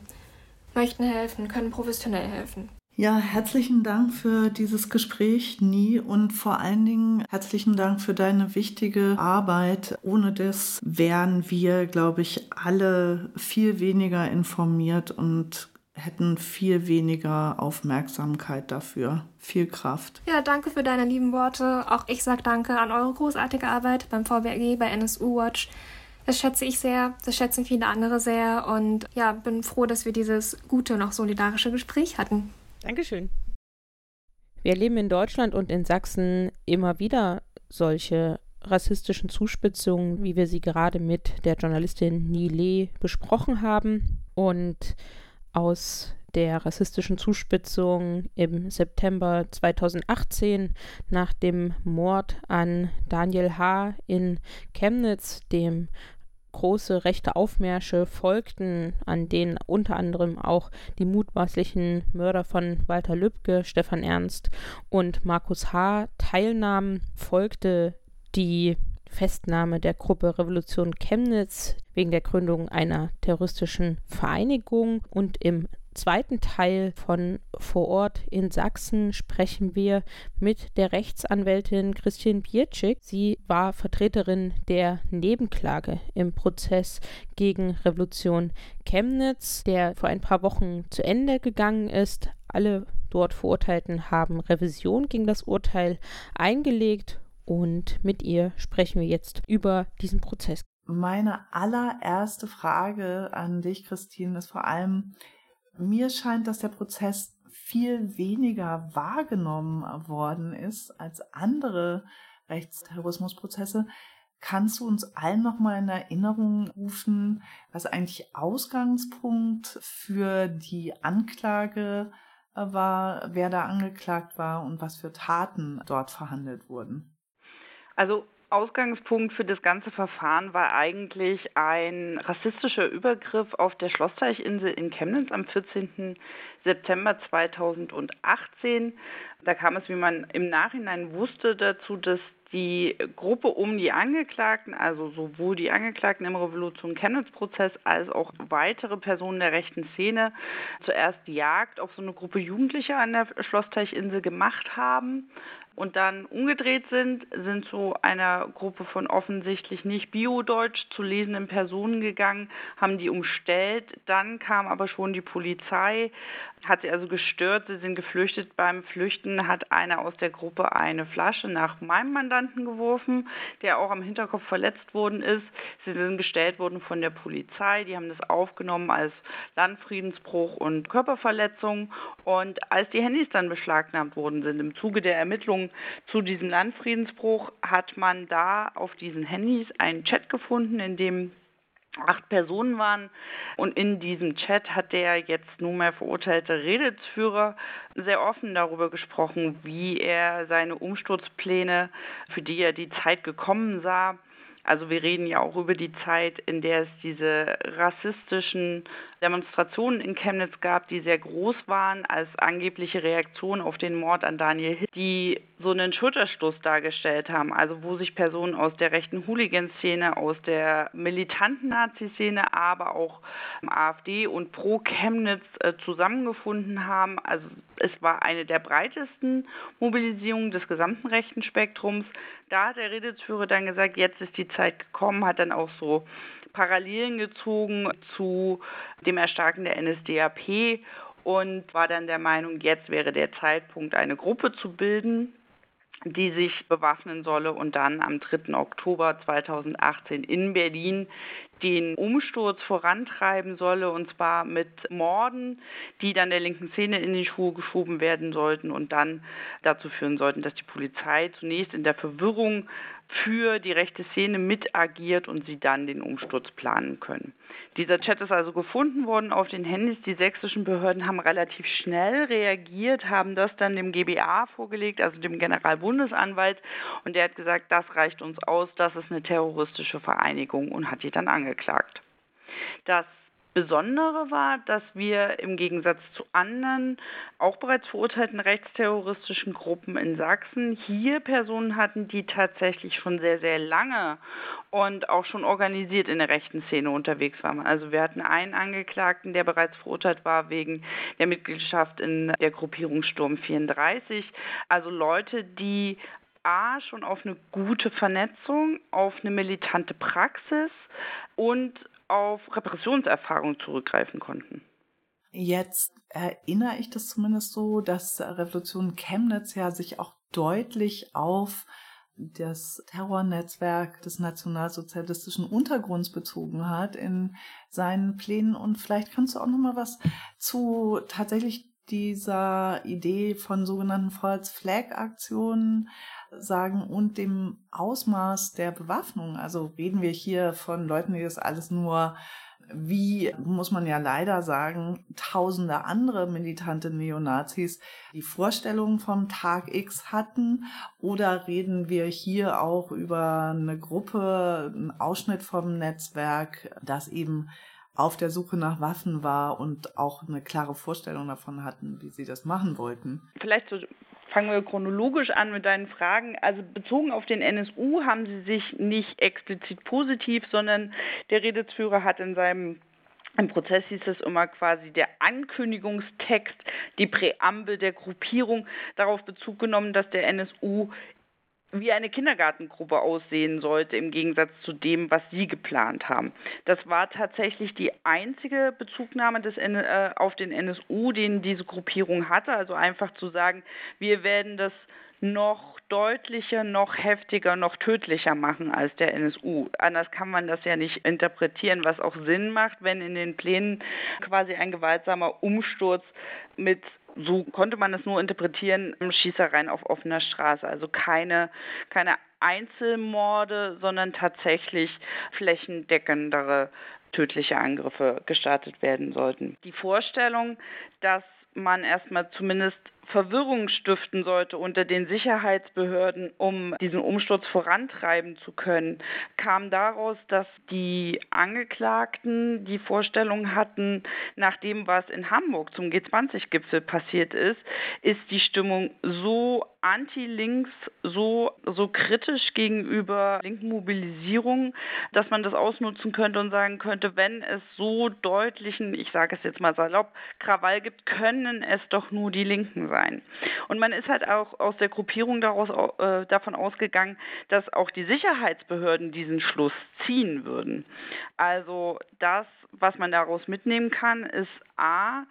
Speaker 3: möchten helfen, können professionell helfen.
Speaker 2: Ja, herzlichen Dank für dieses Gespräch, Nie, und vor allen Dingen herzlichen Dank für deine wichtige Arbeit. Ohne das wären wir, glaube ich, alle viel weniger informiert und hätten viel weniger Aufmerksamkeit dafür. Viel Kraft.
Speaker 3: Ja, danke für deine lieben Worte. Auch ich sage danke an eure großartige Arbeit beim VBRG, bei NSU Watch. Das schätze ich sehr, das schätzen viele andere sehr und ja, bin froh, dass wir dieses gute und auch solidarische Gespräch hatten.
Speaker 1: Dankeschön. Wir erleben in Deutschland und in Sachsen immer wieder solche rassistischen Zuspitzungen, wie wir sie gerade mit der Journalistin Nile besprochen haben. Und aus der rassistischen Zuspitzung im September 2018 nach dem Mord an Daniel H. in Chemnitz, dem große rechte Aufmärsche folgten, an denen unter anderem auch die mutmaßlichen Mörder von Walter Lübcke, Stefan Ernst und Markus H. teilnahmen, folgte die Festnahme der Gruppe Revolution Chemnitz wegen der Gründung einer terroristischen Vereinigung und im zweiten Teil von Vor Ort in Sachsen sprechen wir mit der Rechtsanwältin Christine Bierczyk. Sie war Vertreterin der Nebenklage im Prozess gegen Revolution Chemnitz, der vor ein paar Wochen zu Ende gegangen ist. Alle dort Verurteilten haben Revision gegen das Urteil eingelegt und mit ihr sprechen wir jetzt über diesen Prozess.
Speaker 2: Meine allererste Frage an dich, Christine, ist vor allem, mir scheint, dass der Prozess viel weniger wahrgenommen worden ist als andere Rechtsterrorismusprozesse. Kannst du uns allen nochmal in Erinnerung rufen, was eigentlich Ausgangspunkt für die Anklage war, wer da angeklagt war und was für Taten dort verhandelt wurden?
Speaker 4: Also Ausgangspunkt für das ganze Verfahren war eigentlich ein rassistischer Übergriff auf der Schlossteichinsel in Chemnitz am 14. September 2018. Da kam es, wie man im Nachhinein wusste, dazu, dass die Gruppe um die Angeklagten, also sowohl die Angeklagten im Revolution Chemnitz-Prozess als auch weitere Personen der rechten Szene, zuerst Jagd auf so eine Gruppe Jugendlicher an der Schlossteichinsel gemacht haben und dann umgedreht sind, sind zu einer Gruppe von offensichtlich nicht biodeutsch zu lesenden Personen gegangen, haben die umstellt. Dann kam aber schon die Polizei, hat sie also gestört, sie sind geflüchtet. Beim Flüchten hat einer aus der Gruppe eine Flasche nach meinem Mandanten geworfen, der auch am Hinterkopf verletzt worden ist. Sie sind gestellt worden von der Polizei, die haben das aufgenommen als Landfriedensbruch und Körperverletzung. Und als die Handys dann beschlagnahmt worden sind im Zuge der Ermittlungen, zu diesem Landfriedensbruch hat man da auf diesen Handys einen Chat gefunden, in dem acht Personen waren. Und in diesem Chat hat der jetzt nunmehr verurteilte Redelsführer sehr offen darüber gesprochen, wie er seine Umsturzpläne, für die er die Zeit gekommen sah, also wir reden ja auch über die Zeit, in der es diese rassistischen Demonstrationen in Chemnitz gab, die sehr groß waren als angebliche Reaktion auf den Mord an Daniel Hill, die so einen Schulterschluss dargestellt haben, also wo sich Personen aus der rechten Hooligan-Szene, aus der militanten Nazi-Szene, aber auch AfD und Pro-Chemnitz äh, zusammengefunden haben. Also es war eine der breitesten Mobilisierungen des gesamten rechten Spektrums. Da hat der Redelsführer dann gesagt, jetzt ist die Zeit gekommen, hat dann auch so Parallelen gezogen zu dem Erstarken der NSDAP und war dann der Meinung, jetzt wäre der Zeitpunkt, eine Gruppe zu bilden, die sich bewaffnen solle und dann am 3. Oktober 2018 in Berlin den Umsturz vorantreiben solle, und zwar mit Morden, die dann der linken Szene in die Schuhe geschoben werden sollten und dann dazu führen sollten, dass die Polizei zunächst in der Verwirrung für die rechte Szene mit agiert und sie dann den Umsturz planen können. Dieser Chat ist also gefunden worden auf den Handys. Die sächsischen Behörden haben relativ schnell reagiert, haben das dann dem GBA vorgelegt, also dem Generalbundesanwalt, und der hat gesagt, das reicht uns aus, das ist eine terroristische Vereinigung und hat die dann angeklagt. Das Besondere war, dass wir im Gegensatz zu anderen, auch bereits verurteilten rechtsterroristischen Gruppen in Sachsen hier Personen hatten, die tatsächlich schon sehr, sehr lange und auch schon organisiert in der rechten Szene unterwegs waren. Also wir hatten einen Angeklagten, der bereits verurteilt war wegen der Mitgliedschaft in der Gruppierung Sturm 34. Also Leute, die A, schon auf eine gute Vernetzung, auf eine militante Praxis und auf Repressionserfahrung zurückgreifen konnten.
Speaker 2: Jetzt erinnere ich das zumindest so, dass Revolution Chemnitz ja sich auch deutlich auf das Terrornetzwerk des nationalsozialistischen Untergrunds bezogen hat in seinen Plänen. Und vielleicht kannst du auch noch mal was zu tatsächlich dieser Idee von sogenannten False Flag Aktionen sagen und dem Ausmaß der Bewaffnung. Also reden wir hier von Leuten, die das alles nur wie, muss man ja leider sagen, tausende andere militante Neonazis die Vorstellung vom Tag X hatten? Oder reden wir hier auch über eine Gruppe, einen Ausschnitt vom Netzwerk, das eben auf der Suche nach Waffen war und auch eine klare Vorstellung davon hatten, wie sie das machen wollten.
Speaker 4: Vielleicht so fangen wir chronologisch an mit deinen Fragen. Also bezogen auf den NSU haben sie sich nicht explizit positiv, sondern der Redelsführer hat in seinem im Prozess hieß es immer quasi der Ankündigungstext, die Präambel der Gruppierung, darauf Bezug genommen, dass der NSU wie eine Kindergartengruppe aussehen sollte, im Gegensatz zu dem, was Sie geplant haben. Das war tatsächlich die einzige Bezugnahme des, äh, auf den NSU, den diese Gruppierung hatte. Also einfach zu sagen, wir werden das noch deutlicher, noch heftiger, noch tödlicher machen als der NSU. Anders kann man das ja nicht interpretieren, was auch Sinn macht, wenn in den Plänen quasi ein gewaltsamer Umsturz mit so konnte man es nur interpretieren, Schießereien auf offener Straße. Also keine, keine Einzelmorde, sondern tatsächlich flächendeckendere tödliche Angriffe gestartet werden sollten. Die Vorstellung, dass man erstmal zumindest Verwirrung stiften sollte unter den Sicherheitsbehörden, um diesen Umsturz vorantreiben zu können, kam daraus, dass die Angeklagten die Vorstellung hatten, nach dem, was in Hamburg zum G20-Gipfel passiert ist, ist die Stimmung so anti-links, so, so kritisch gegenüber linken Mobilisierungen, dass man das ausnutzen könnte und sagen könnte, wenn es so deutlichen, ich sage es jetzt mal salopp, Krawall gibt, können es doch nur die Linken sein. Und man ist halt auch aus der Gruppierung daraus, äh, davon ausgegangen, dass auch die Sicherheitsbehörden diesen Schluss ziehen würden. Also das, was man daraus mitnehmen kann, ist A,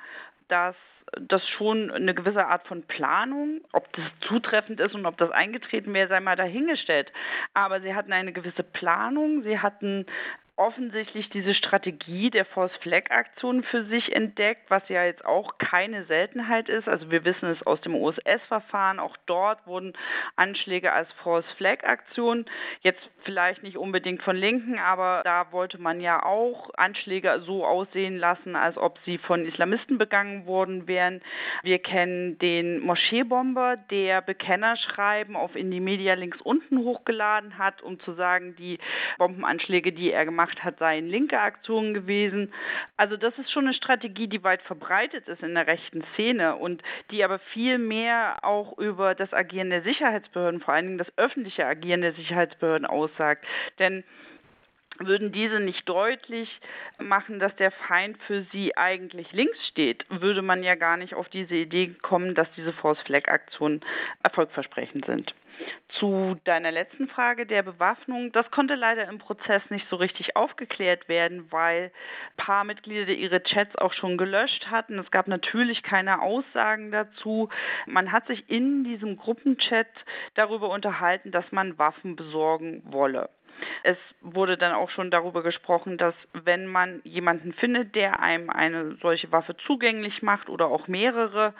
Speaker 4: dass das schon eine gewisse Art von Planung, ob das zutreffend ist und ob das eingetreten wäre, sei mal dahingestellt. Aber sie hatten eine gewisse Planung, sie hatten offensichtlich diese Strategie der False Flag Aktion für sich entdeckt, was ja jetzt auch keine Seltenheit ist. Also wir wissen es aus dem OSS-Verfahren, auch dort wurden Anschläge als False Flag Aktion, jetzt vielleicht nicht unbedingt von Linken, aber da wollte man ja auch Anschläge so aussehen lassen, als ob sie von Islamisten begangen worden wären. Wir kennen den Moscheebomber, der Bekennerschreiben auf Indie Media links unten hochgeladen hat, um zu sagen, die Bombenanschläge, die er gemacht gemacht hat, seien linke Aktionen gewesen. Also das ist schon eine Strategie, die weit verbreitet ist in der rechten Szene und die aber viel mehr auch über das Agieren der Sicherheitsbehörden, vor allen Dingen das öffentliche Agieren der Sicherheitsbehörden aussagt. Denn würden diese nicht deutlich machen, dass der Feind für sie eigentlich links steht, würde man ja gar nicht auf diese Idee kommen, dass diese Force Flag Aktionen erfolgversprechend sind. Zu deiner letzten Frage der Bewaffnung, das konnte leider im Prozess nicht so richtig aufgeklärt werden, weil ein paar Mitglieder ihre Chats auch schon gelöscht hatten. Es gab natürlich keine Aussagen dazu. Man hat sich in diesem Gruppenchat darüber unterhalten, dass man Waffen besorgen wolle. Es wurde dann auch schon darüber gesprochen, dass wenn man jemanden findet, der einem eine solche Waffe zugänglich macht oder auch mehrere,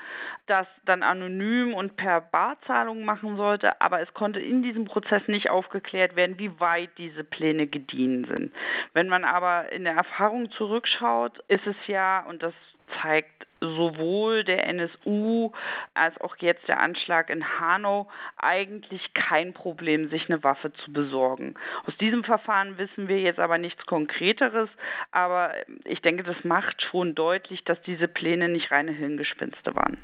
Speaker 4: das dann anonym und per Barzahlung machen sollte. Aber es konnte in diesem Prozess nicht aufgeklärt werden, wie weit diese Pläne gediehen sind. Wenn man aber in der Erfahrung zurückschaut, ist es ja, und das zeigt sowohl der NSU als auch jetzt der Anschlag in Hanau eigentlich kein Problem, sich eine Waffe zu besorgen. Aus diesem Verfahren wissen wir jetzt aber nichts Konkreteres, aber ich denke, das macht schon deutlich, dass diese Pläne nicht reine Hirngespinste waren.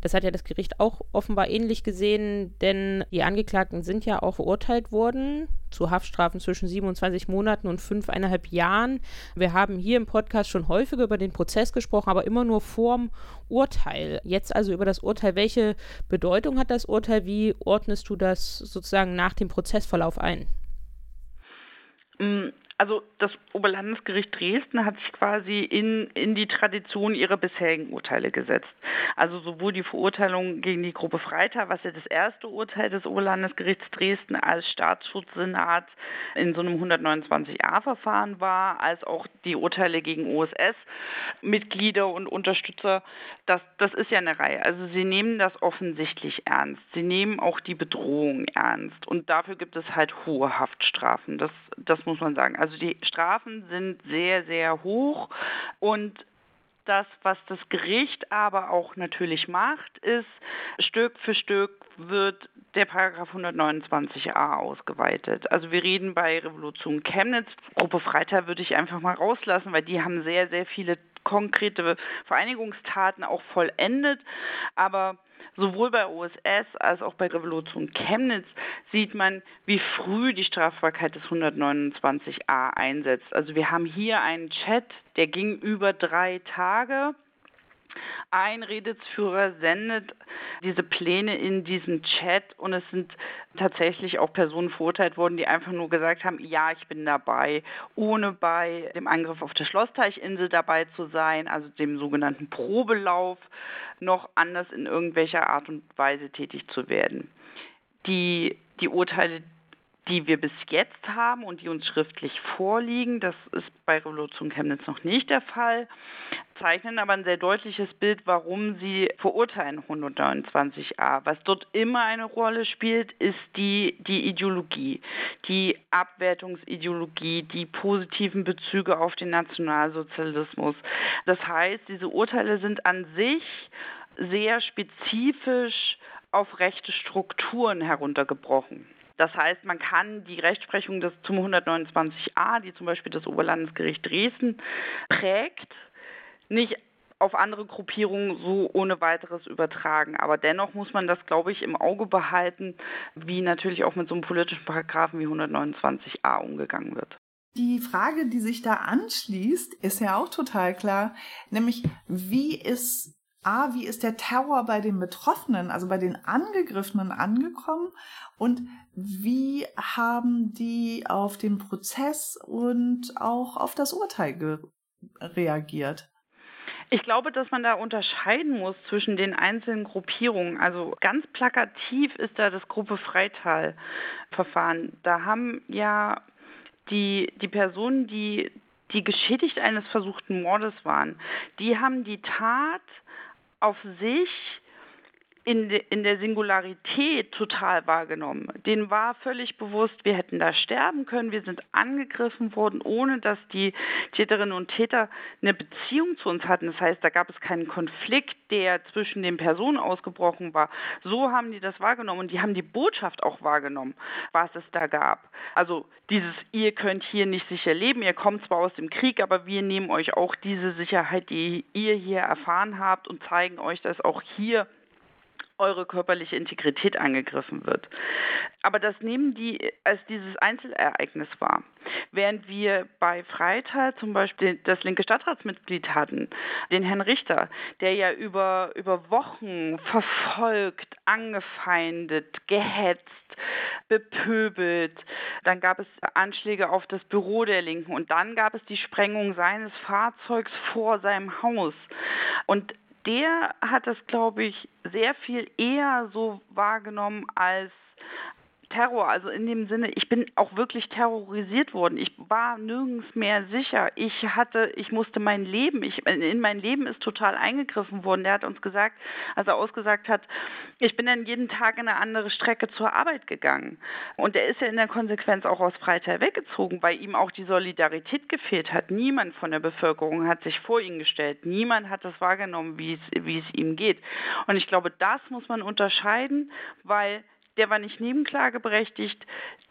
Speaker 1: Das hat ja das Gericht auch offenbar ähnlich gesehen, denn die Angeklagten sind ja auch verurteilt worden zu Haftstrafen zwischen 27 Monaten und fünfeinhalb Jahren. Wir haben hier im Podcast schon häufiger über den Prozess gesprochen, aber immer nur vorm Urteil. Jetzt also über das Urteil. Welche Bedeutung hat das Urteil? Wie ordnest du das sozusagen nach dem Prozessverlauf ein?
Speaker 4: Also das Oberlandesgericht Dresden hat sich quasi in, in die Tradition ihrer bisherigen Urteile gesetzt. Also sowohl die Verurteilung gegen die Gruppe Freitag, was ja das erste Urteil des Oberlandesgerichts Dresden als Staatsschutzsenat in so einem 129a-Verfahren war, als auch die Urteile gegen OSS-Mitglieder und Unterstützer. Das, das ist ja eine Reihe. Also sie nehmen das offensichtlich ernst. Sie nehmen auch die Bedrohung ernst. Und dafür gibt es halt hohe Haftstrafen. Das, das muss man sagen. Also die Strafen sind sehr, sehr hoch und das, was das Gericht aber auch natürlich macht, ist, Stück für Stück wird der Paragraph 129a ausgeweitet. Also wir reden bei Revolution Chemnitz, Gruppe Freitag würde ich einfach mal rauslassen, weil die haben sehr, sehr viele konkrete Vereinigungstaten auch vollendet. Aber Sowohl bei OSS als auch bei Revolution Chemnitz sieht man, wie früh die Strafbarkeit des 129a einsetzt. Also wir haben hier einen Chat, der ging über drei Tage ein Redelsführer sendet diese Pläne in diesen Chat und es sind tatsächlich auch Personen verurteilt worden, die einfach nur gesagt haben, ja, ich bin dabei, ohne bei dem Angriff auf der Schlossteichinsel dabei zu sein, also dem sogenannten Probelauf, noch anders in irgendwelcher Art und Weise tätig zu werden. Die, die Urteile, die wir bis jetzt haben und die uns schriftlich vorliegen, das ist bei Revolution Chemnitz noch nicht der Fall, zeichnen aber ein sehr deutliches Bild, warum sie verurteilen 129a. Was dort immer eine Rolle spielt, ist die, die Ideologie, die Abwertungsideologie, die positiven Bezüge auf den Nationalsozialismus. Das heißt, diese Urteile sind an sich sehr spezifisch auf rechte Strukturen heruntergebrochen. Das heißt, man kann die Rechtsprechung des zum 129a, die zum Beispiel das Oberlandesgericht Dresden prägt, nicht auf andere Gruppierungen so ohne weiteres übertragen. Aber dennoch muss man das, glaube ich, im Auge behalten, wie natürlich auch mit so einem politischen Paragraphen wie 129a umgegangen wird.
Speaker 2: Die Frage, die sich da anschließt, ist ja auch total klar, nämlich wie ist A, wie ist der Terror bei den Betroffenen, also bei den Angegriffenen angekommen und wie haben die auf den Prozess und auch auf das Urteil reagiert?
Speaker 4: Ich glaube, dass man da unterscheiden muss zwischen den einzelnen Gruppierungen. Also ganz plakativ ist da das Gruppe Freital-Verfahren. Da haben ja die, die Personen, die die geschädigt eines versuchten Mordes waren, die haben die Tat auf sich in, de, in der Singularität total wahrgenommen. Denen war völlig bewusst, wir hätten da sterben können, wir sind angegriffen worden, ohne dass die Täterinnen und Täter eine Beziehung zu uns hatten. Das heißt, da gab es keinen Konflikt, der zwischen den Personen ausgebrochen war. So haben die das wahrgenommen und die haben die Botschaft auch wahrgenommen, was es da gab. Also dieses, ihr könnt hier nicht sicher leben, ihr kommt zwar aus dem Krieg, aber wir nehmen euch auch diese Sicherheit, die ihr hier erfahren habt und zeigen euch, dass auch hier eure körperliche Integrität angegriffen wird. Aber das nehmen die als dieses Einzelereignis wahr. Während wir bei Freital zum Beispiel das linke Stadtratsmitglied hatten, den Herrn Richter, der ja über, über Wochen verfolgt, angefeindet, gehetzt, bepöbelt. Dann gab es Anschläge auf das Büro der Linken und dann gab es die Sprengung seines Fahrzeugs vor seinem Haus. Und der hat das, glaube ich, sehr viel eher so wahrgenommen als Terror, also in dem Sinne, ich bin auch wirklich terrorisiert worden. Ich war nirgends mehr sicher. Ich hatte, ich musste mein Leben, ich, in mein Leben ist total eingegriffen worden. Der hat uns gesagt, als er ausgesagt hat, ich bin dann jeden Tag eine andere Strecke zur Arbeit gegangen. Und er ist ja in der Konsequenz auch aus Freital weggezogen, weil ihm auch die Solidarität gefehlt hat. Niemand von der Bevölkerung hat sich vor ihn gestellt. Niemand hat das wahrgenommen, wie es, wie es ihm geht. Und ich glaube, das muss man unterscheiden, weil der war nicht nebenklageberechtigt.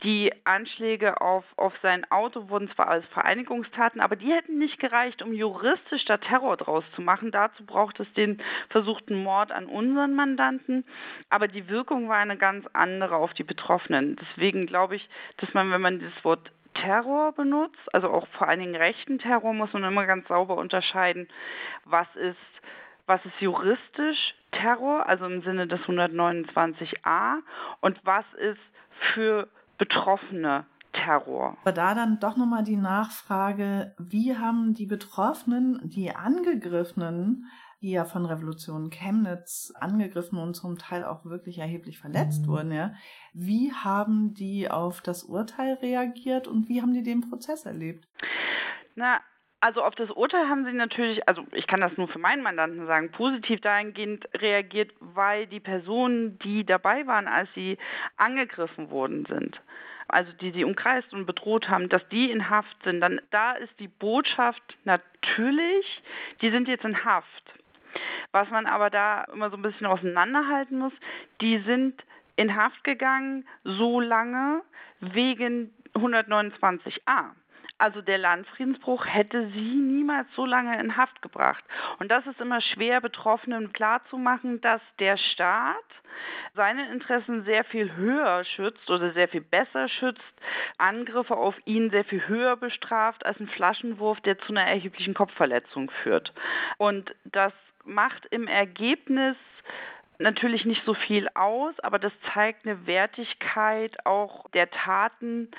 Speaker 4: Die Anschläge auf, auf sein Auto wurden zwar als Vereinigungstaten, aber die hätten nicht gereicht, um juristisch da Terror draus zu machen. Dazu braucht es den versuchten Mord an unseren Mandanten. Aber die Wirkung war eine ganz andere auf die Betroffenen. Deswegen glaube ich, dass man, wenn man das Wort Terror benutzt, also auch vor allen Dingen rechten Terror, muss man immer ganz sauber unterscheiden, was ist was ist juristisch Terror, also im Sinne des 129a, und was ist für Betroffene Terror.
Speaker 2: Aber da dann doch nochmal die Nachfrage, wie haben die Betroffenen, die Angegriffenen, die ja von Revolution Chemnitz angegriffen und zum Teil auch wirklich erheblich verletzt mhm. wurden, ja, wie haben die auf das Urteil reagiert und wie haben die den Prozess erlebt?
Speaker 4: Na, also auf das Urteil haben sie natürlich, also ich kann das nur für meinen Mandanten sagen, positiv dahingehend reagiert, weil die Personen, die dabei waren, als sie angegriffen worden sind, also die sie umkreist und bedroht haben, dass die in Haft sind, dann da ist die Botschaft natürlich, die sind jetzt in Haft. Was man aber da immer so ein bisschen auseinanderhalten muss, die sind in Haft gegangen so lange wegen 129a. Also der Landfriedensbruch hätte sie niemals so lange in Haft gebracht. Und das ist immer schwer, Betroffenen klarzumachen, dass der Staat seine Interessen sehr viel höher schützt oder sehr viel besser schützt, Angriffe auf ihn sehr viel höher bestraft als ein Flaschenwurf, der zu einer erheblichen Kopfverletzung führt. Und das macht im Ergebnis natürlich nicht so viel aus, aber das zeigt eine Wertigkeit auch der Taten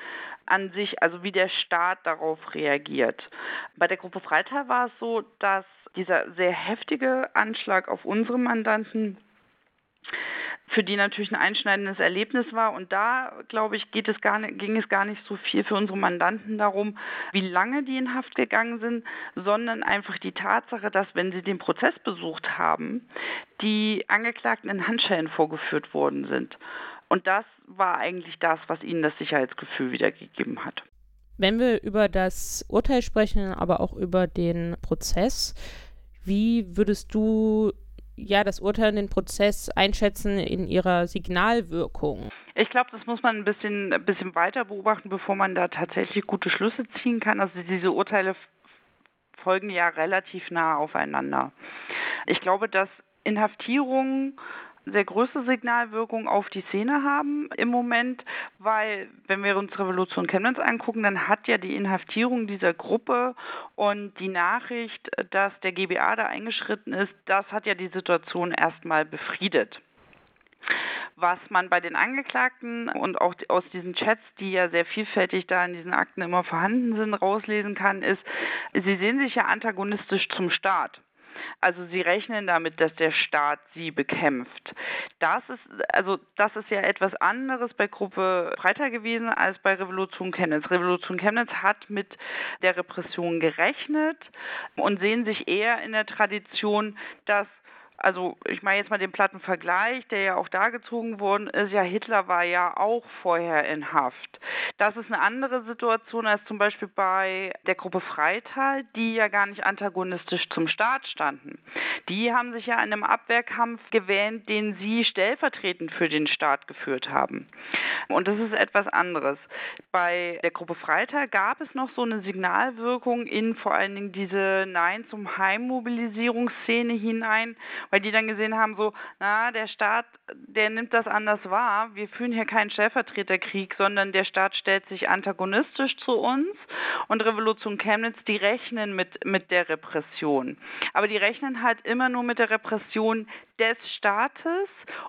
Speaker 4: an sich, also wie der Staat darauf reagiert. Bei der Gruppe Freital war es so, dass dieser sehr heftige Anschlag auf unsere Mandanten für die natürlich ein einschneidendes Erlebnis war. Und da, glaube ich, geht es gar nicht, ging es gar nicht so viel für unsere Mandanten darum, wie lange die in Haft gegangen sind, sondern einfach die Tatsache, dass, wenn sie den Prozess besucht haben, die Angeklagten in Handschellen vorgeführt worden sind. Und das war eigentlich das, was ihnen das Sicherheitsgefühl wiedergegeben hat.
Speaker 1: Wenn wir über das Urteil sprechen, aber auch über den Prozess, wie würdest du ja, das Urteil und den Prozess einschätzen in ihrer Signalwirkung?
Speaker 4: Ich glaube, das muss man ein bisschen, ein bisschen weiter beobachten, bevor man da tatsächlich gute Schlüsse ziehen kann. Also diese Urteile folgen ja relativ nah aufeinander. Ich glaube, dass Inhaftierungen sehr größte Signalwirkung auf die Szene haben im Moment, weil wenn wir uns Revolution Chemnitz angucken, dann hat ja die Inhaftierung dieser Gruppe und die Nachricht, dass der GBA da eingeschritten ist, das hat ja die Situation erstmal befriedet. Was man bei den Angeklagten und auch aus diesen Chats, die ja sehr vielfältig da in diesen Akten immer vorhanden sind, rauslesen kann, ist, sie sehen sich ja antagonistisch zum Staat. Also sie rechnen damit, dass der Staat sie bekämpft. Das ist also das ist ja etwas anderes bei Gruppe Freitag gewesen als bei Revolution Chemnitz. Revolution Chemnitz hat mit der Repression gerechnet und sehen sich eher in der Tradition, dass also ich meine jetzt mal den platten Vergleich, der ja auch da gezogen worden ist, ja, Hitler war ja auch vorher in Haft. Das ist eine andere Situation als zum Beispiel bei der Gruppe Freital, die ja gar nicht antagonistisch zum Staat standen. Die haben sich ja in einem Abwehrkampf gewähnt, den sie stellvertretend für den Staat geführt haben. Und das ist etwas anderes. Bei der Gruppe Freital gab es noch so eine Signalwirkung in vor allen Dingen diese Nein zum Heimmobilisierungsszene hinein, weil die dann gesehen haben, so, na, der Staat, der nimmt das anders wahr. Wir führen hier keinen Stellvertreterkrieg, sondern der Staat stellt sich antagonistisch zu uns und Revolution Chemnitz, die rechnen mit, mit der Repression. Aber die rechnen halt immer nur mit der Repression des Staates,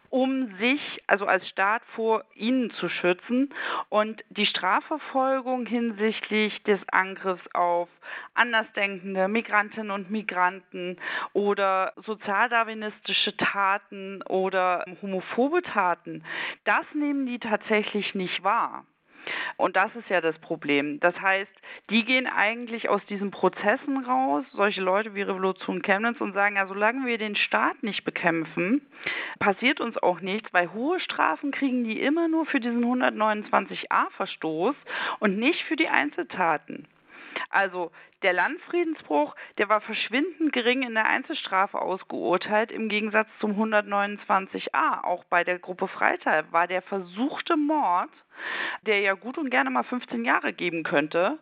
Speaker 4: um sich, also als Staat vor ihnen zu schützen. Und die Strafverfolgung hinsichtlich des Angriffs auf andersdenkende Migrantinnen und Migranten oder sozialdarwinistische Taten oder homophobe Taten, das nehmen die tatsächlich nicht wahr. Und das ist ja das Problem. Das heißt, die gehen eigentlich aus diesen Prozessen raus, solche Leute wie Revolution Chemnitz, und sagen, ja, solange wir den Staat nicht bekämpfen, passiert uns auch nichts, weil hohe Strafen kriegen die immer nur für diesen 129a-Verstoß und nicht für die Einzeltaten. Also der Landfriedensbruch, der war verschwindend gering in der Einzelstrafe ausgeurteilt, im Gegensatz zum 129a. Auch bei der Gruppe Freital war der versuchte Mord, der ja gut und gerne mal 15 Jahre geben könnte,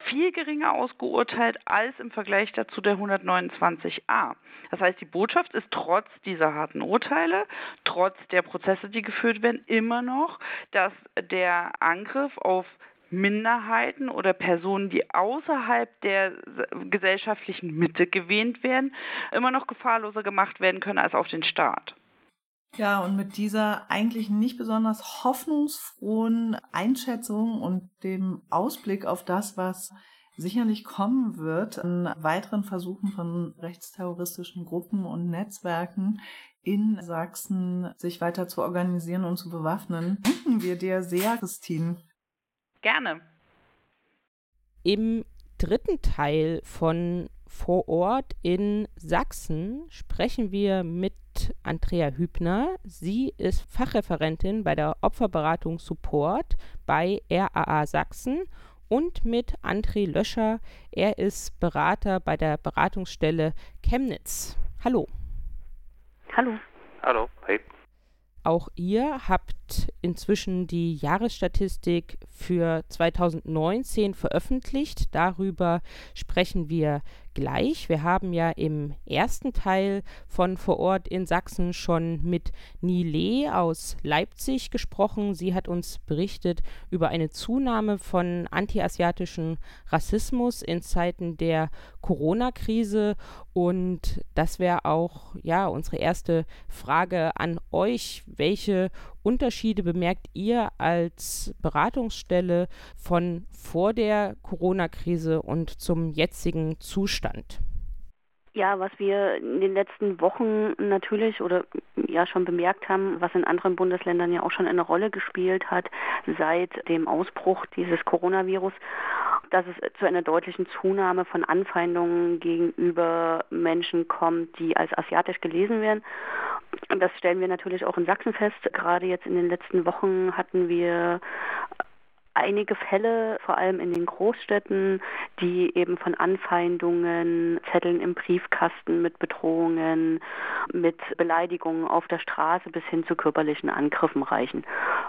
Speaker 4: viel geringer ausgeurteilt als im Vergleich dazu der 129a. Das heißt, die Botschaft ist trotz dieser harten Urteile, trotz der Prozesse, die geführt werden, immer noch, dass der Angriff auf Minderheiten oder Personen, die außerhalb der gesellschaftlichen Mitte gewähnt werden, immer noch gefahrloser gemacht werden können als auf den Staat.
Speaker 2: Ja, und mit dieser eigentlich nicht besonders hoffnungsfrohen Einschätzung und dem Ausblick auf das, was sicherlich kommen wird, an weiteren Versuchen von rechtsterroristischen Gruppen und Netzwerken in Sachsen sich weiter zu organisieren und zu bewaffnen, danken wir dir sehr, Christine.
Speaker 4: Gerne.
Speaker 1: Im dritten Teil von Vor Ort in Sachsen sprechen wir mit Andrea Hübner. Sie ist Fachreferentin bei der Opferberatung Support bei RAA Sachsen und mit André Löscher. Er ist Berater bei der Beratungsstelle Chemnitz. Hallo.
Speaker 5: Hallo.
Speaker 6: Hallo. Hey.
Speaker 1: Auch ihr habt inzwischen die Jahresstatistik für 2019 veröffentlicht. Darüber sprechen wir gleich. Wir haben ja im ersten Teil von vor Ort in Sachsen schon mit Nile aus Leipzig gesprochen. Sie hat uns berichtet über eine Zunahme von antiasiatischem Rassismus in Zeiten der Corona-Krise. Und das wäre auch ja unsere erste Frage an euch. Welche Unterschiede bemerkt ihr als Beratungsstelle von vor der Corona-Krise und zum jetzigen Zustand?
Speaker 5: Ja, was wir in den letzten Wochen natürlich oder ja schon bemerkt haben, was in anderen Bundesländern ja auch schon eine Rolle gespielt hat seit dem Ausbruch dieses Coronavirus, dass es zu einer deutlichen Zunahme von Anfeindungen gegenüber Menschen kommt, die als asiatisch gelesen werden. Und das stellen wir natürlich auch in Sachsen fest. Gerade jetzt in den letzten Wochen hatten wir einige Fälle, vor allem in den Großstädten, die eben von Anfeindungen, Zetteln im Briefkasten mit Bedrohungen, mit Beleidigungen auf der Straße bis hin zu körperlichen Angriffen reichen.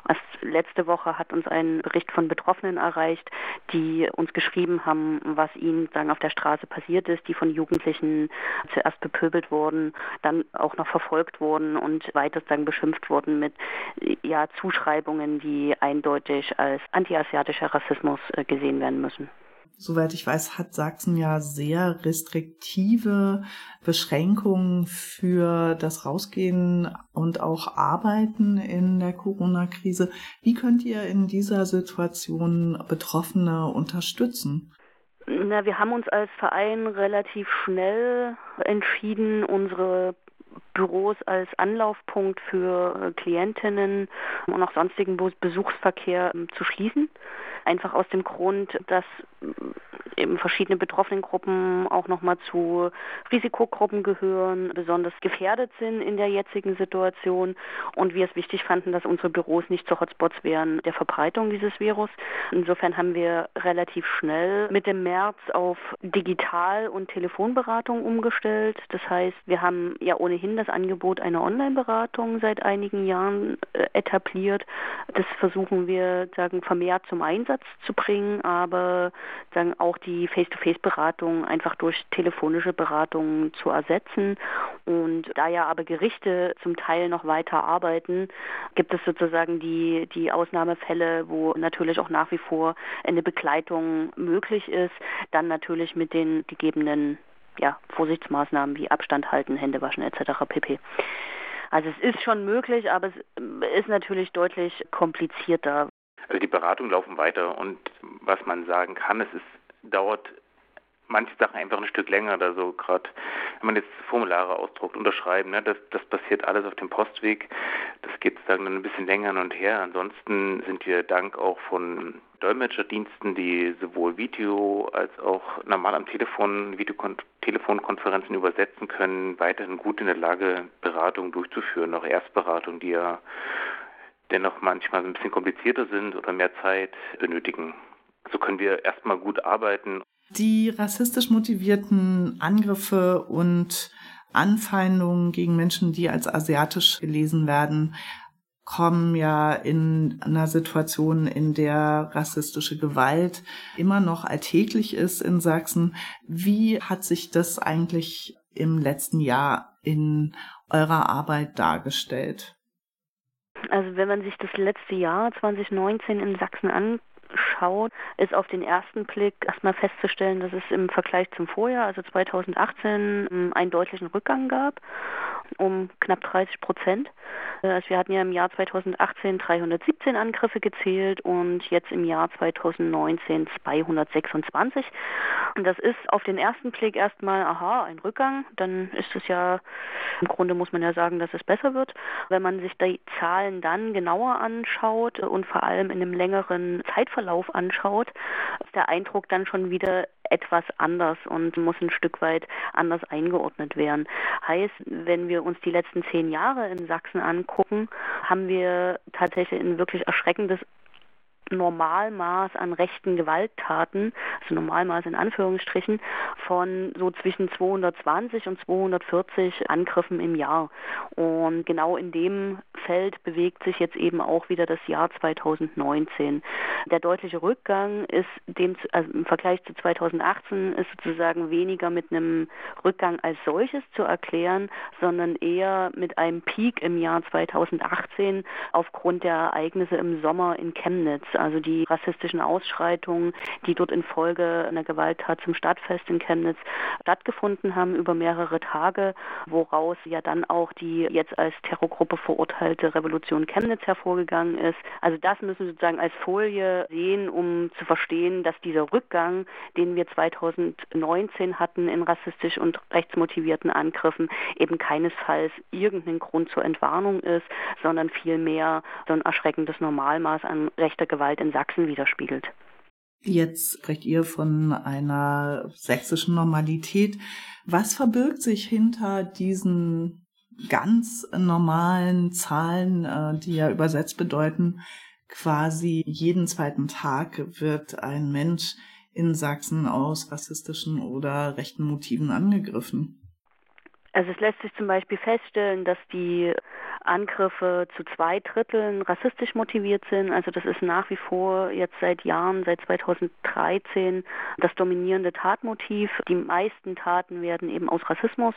Speaker 5: Erst letzte Woche hat uns ein Bericht von Betroffenen erreicht, die uns geschrieben haben, was ihnen sagen auf der Straße passiert ist, die von Jugendlichen zuerst bepöbelt wurden, dann auch noch verfolgt wurden und weiter sagen beschimpft wurden mit ja Zuschreibungen, die eindeutig als anti asiatischer Rassismus äh, gesehen werden müssen.
Speaker 2: Soweit ich weiß, hat Sachsen ja sehr restriktive Beschränkungen für das Rausgehen und auch Arbeiten in der Corona-Krise. Wie könnt ihr in dieser Situation Betroffene unterstützen?
Speaker 5: Na, wir haben uns als Verein relativ schnell entschieden, unsere Büros als Anlaufpunkt für äh, Klientinnen und auch sonstigen Besuchsverkehr ähm, zu schließen. Einfach aus dem Grund, dass eben verschiedene betroffenen Gruppen auch nochmal zu Risikogruppen gehören, besonders gefährdet sind in der jetzigen Situation und wir es wichtig fanden, dass unsere Büros nicht zu Hotspots wären der Verbreitung dieses Virus. Insofern haben wir relativ schnell mit dem März auf Digital- und Telefonberatung umgestellt. Das heißt, wir haben ja ohnehin das Angebot einer Online-Beratung seit einigen Jahren äh, etabliert. Das versuchen wir sagen vermehrt zum Einsatz zu bringen, aber sagen auch die Face-to-Face-Beratung einfach durch telefonische Beratung zu ersetzen. Und da ja aber Gerichte zum Teil noch weiter arbeiten, gibt es sozusagen die, die Ausnahmefälle, wo natürlich auch nach wie vor eine Begleitung möglich ist, dann natürlich mit den gegebenen ja, Vorsichtsmaßnahmen wie Abstand halten, Hände waschen etc. pp. Also es ist schon möglich, aber es ist natürlich deutlich komplizierter.
Speaker 6: Also die Beratungen laufen weiter und was man sagen kann, es ist, dauert manche Sachen einfach ein Stück länger oder so, gerade wenn man jetzt Formulare ausdruckt, unterschreiben, ne, das, das passiert alles auf dem Postweg. Das geht sozusagen dann ein bisschen länger hin und her. Ansonsten sind wir dank auch von Dolmetscherdiensten, die sowohl Video als auch normal am Telefon Videotelefonkonferenzen übersetzen können, weiterhin gut in der Lage, Beratungen durchzuführen, auch Erstberatungen, die ja dennoch manchmal ein bisschen komplizierter sind oder mehr Zeit benötigen. So können wir erstmal gut arbeiten.
Speaker 2: Die rassistisch motivierten Angriffe und Anfeindungen gegen Menschen, die als asiatisch gelesen werden, kommen ja in einer Situation, in der rassistische Gewalt immer noch alltäglich ist in Sachsen. Wie hat sich das eigentlich im letzten Jahr in eurer Arbeit dargestellt?
Speaker 5: Also wenn man sich das letzte Jahr 2019 in Sachsen anschaut, schaut, ist auf den ersten Blick erstmal festzustellen, dass es im Vergleich zum Vorjahr, also 2018, einen deutlichen Rückgang gab um knapp 30 Prozent. Also wir hatten ja im Jahr 2018 317 Angriffe gezählt und jetzt im Jahr 2019 226. Und das ist auf den ersten Blick erstmal, aha, ein Rückgang. Dann ist es ja, im Grunde muss man ja sagen, dass es besser wird. Wenn man sich die Zahlen dann genauer anschaut und vor allem in einem längeren Zeitverlauf anschaut, ist der Eindruck dann schon wieder etwas anders und muss ein Stück weit anders eingeordnet werden. Heißt, wenn wir uns die letzten zehn Jahre in Sachsen angucken, haben wir tatsächlich ein wirklich erschreckendes Normalmaß an rechten Gewalttaten, also Normalmaß in Anführungsstrichen, von so zwischen 220 und 240 Angriffen im Jahr. Und genau in dem Feld bewegt sich jetzt eben auch wieder das Jahr 2019. Der deutliche Rückgang ist dem, also im Vergleich zu 2018 ist sozusagen weniger mit einem Rückgang als solches zu erklären, sondern eher mit einem Peak im Jahr 2018 aufgrund der Ereignisse im Sommer in Chemnitz also die rassistischen Ausschreitungen, die dort infolge einer Gewalttat zum Stadtfest in Chemnitz stattgefunden haben über mehrere Tage, woraus ja dann auch die jetzt als Terrorgruppe verurteilte Revolution Chemnitz hervorgegangen ist. Also das müssen wir sozusagen als Folie sehen, um zu verstehen, dass dieser Rückgang, den wir 2019 hatten in rassistisch und rechtsmotivierten Angriffen, eben keinesfalls irgendein Grund zur Entwarnung ist, sondern vielmehr so ein erschreckendes Normalmaß an rechter Gewalt Gewalt in Sachsen widerspiegelt.
Speaker 2: Jetzt sprecht ihr von einer sächsischen Normalität. Was verbirgt sich hinter diesen ganz normalen Zahlen, äh, die ja übersetzt bedeuten, quasi jeden zweiten Tag wird ein Mensch in Sachsen aus rassistischen oder rechten Motiven angegriffen?
Speaker 5: Also es lässt sich zum Beispiel feststellen, dass die Angriffe zu zwei Dritteln rassistisch motiviert sind. Also das ist nach wie vor jetzt seit Jahren, seit 2013 das dominierende Tatmotiv. Die meisten Taten werden eben aus Rassismus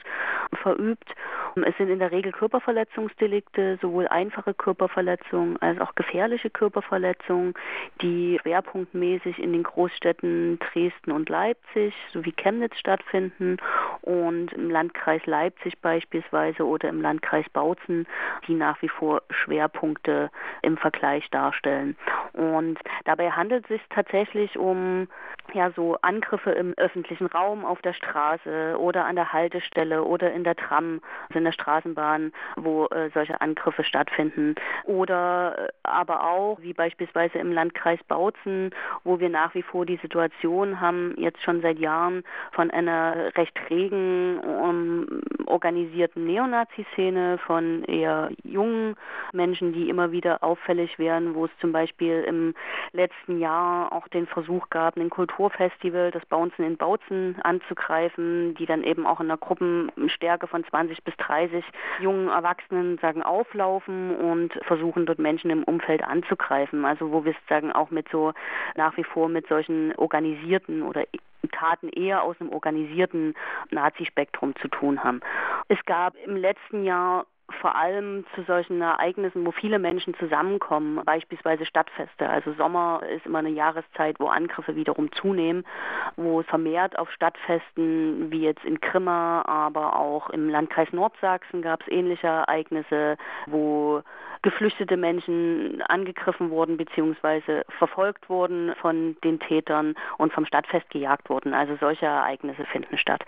Speaker 5: verübt. Es sind in der Regel Körperverletzungsdelikte, sowohl einfache Körperverletzungen als auch gefährliche Körperverletzungen, die schwerpunktmäßig in den Großstädten Dresden und Leipzig sowie Chemnitz stattfinden und im Landkreis Leipzig beispielsweise oder im Landkreis Bautzen die nach wie vor Schwerpunkte im Vergleich darstellen. Und dabei handelt es sich tatsächlich um ja so Angriffe im öffentlichen Raum, auf der Straße oder an der Haltestelle oder in der Tram, also in der Straßenbahn, wo äh, solche Angriffe stattfinden. Oder äh, aber auch, wie beispielsweise im Landkreis Bautzen, wo wir nach wie vor die Situation haben, jetzt schon seit Jahren von einer recht regen um, organisierten Neonazi-Szene, von eher jungen Menschen, die immer wieder auffällig werden, wo es zum Beispiel im letzten Jahr auch den Versuch gab, ein Kulturfestival, das Bautzen in Bautzen anzugreifen, die dann eben auch in einer Gruppenstärke von 20 bis 30 jungen Erwachsenen sagen auflaufen und versuchen dort Menschen im Umfeld anzugreifen. Also wo wir sagen auch mit so nach wie vor mit solchen organisierten oder Taten eher aus einem organisierten Nazispektrum zu tun haben. Es gab im letzten Jahr vor allem zu solchen Ereignissen, wo viele Menschen zusammenkommen, beispielsweise Stadtfeste. Also Sommer ist immer eine Jahreszeit, wo Angriffe wiederum zunehmen, wo vermehrt auf Stadtfesten wie jetzt in Krimmer, aber auch im Landkreis Nordsachsen gab es ähnliche Ereignisse, wo geflüchtete Menschen angegriffen wurden bzw. verfolgt wurden von den Tätern und vom Stadtfest gejagt wurden. Also solche Ereignisse finden statt.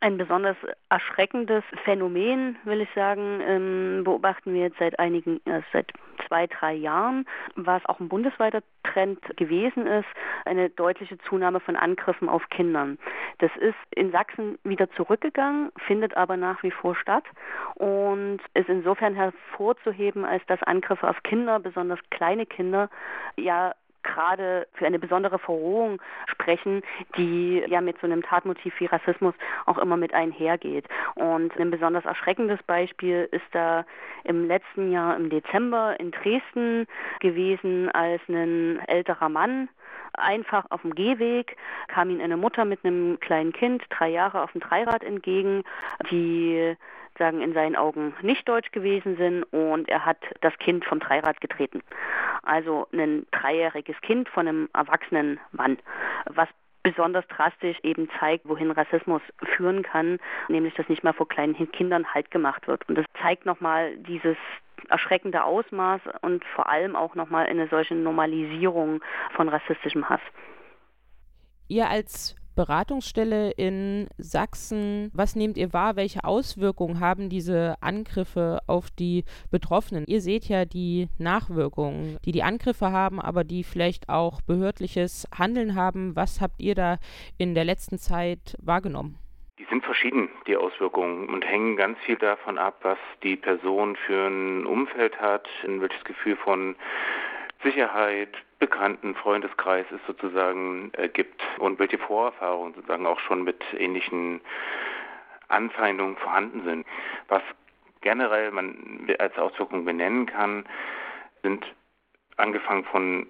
Speaker 5: Ein besonders erschreckendes Phänomen, will ich sagen, ähm, beobachten wir jetzt seit einigen, äh, seit zwei, drei Jahren, was auch ein bundesweiter Trend gewesen ist, eine deutliche Zunahme von Angriffen auf Kindern. Das ist in Sachsen wieder zurückgegangen, findet aber nach wie vor statt und ist insofern hervorzuheben, als dass Angriffe auf Kinder, besonders kleine Kinder, ja gerade für eine besondere Verrohung sprechen, die ja mit so einem Tatmotiv wie Rassismus auch immer mit einhergeht. Und ein besonders erschreckendes Beispiel ist da im letzten Jahr im Dezember in Dresden gewesen, als ein älterer Mann einfach auf dem Gehweg kam ihm eine Mutter mit einem kleinen Kind, drei Jahre auf dem Dreirad entgegen, die sozusagen in seinen Augen nicht deutsch gewesen sind und er hat das Kind vom Dreirad getreten. Also ein dreijähriges Kind von einem erwachsenen Mann, was besonders drastisch eben zeigt, wohin Rassismus führen kann, nämlich dass nicht mal vor kleinen Kindern Halt gemacht wird. Und das zeigt nochmal dieses erschreckende Ausmaß und vor allem auch nochmal eine solche Normalisierung von rassistischem Hass.
Speaker 1: Ihr als Beratungsstelle in Sachsen, was nehmt ihr wahr? Welche Auswirkungen haben diese Angriffe auf die Betroffenen? Ihr seht ja die Nachwirkungen, die die Angriffe haben, aber die vielleicht auch behördliches Handeln haben. Was habt ihr da in der letzten Zeit wahrgenommen?
Speaker 6: Die sind verschieden, die Auswirkungen, und hängen ganz viel davon ab, was die Person für ein Umfeld hat, in welches Gefühl von Sicherheit, Bekannten, Freundeskreis es sozusagen äh, gibt und welche Vorerfahrungen sozusagen auch schon mit ähnlichen Anfeindungen vorhanden sind. Was generell man als Auswirkung benennen kann, sind angefangen von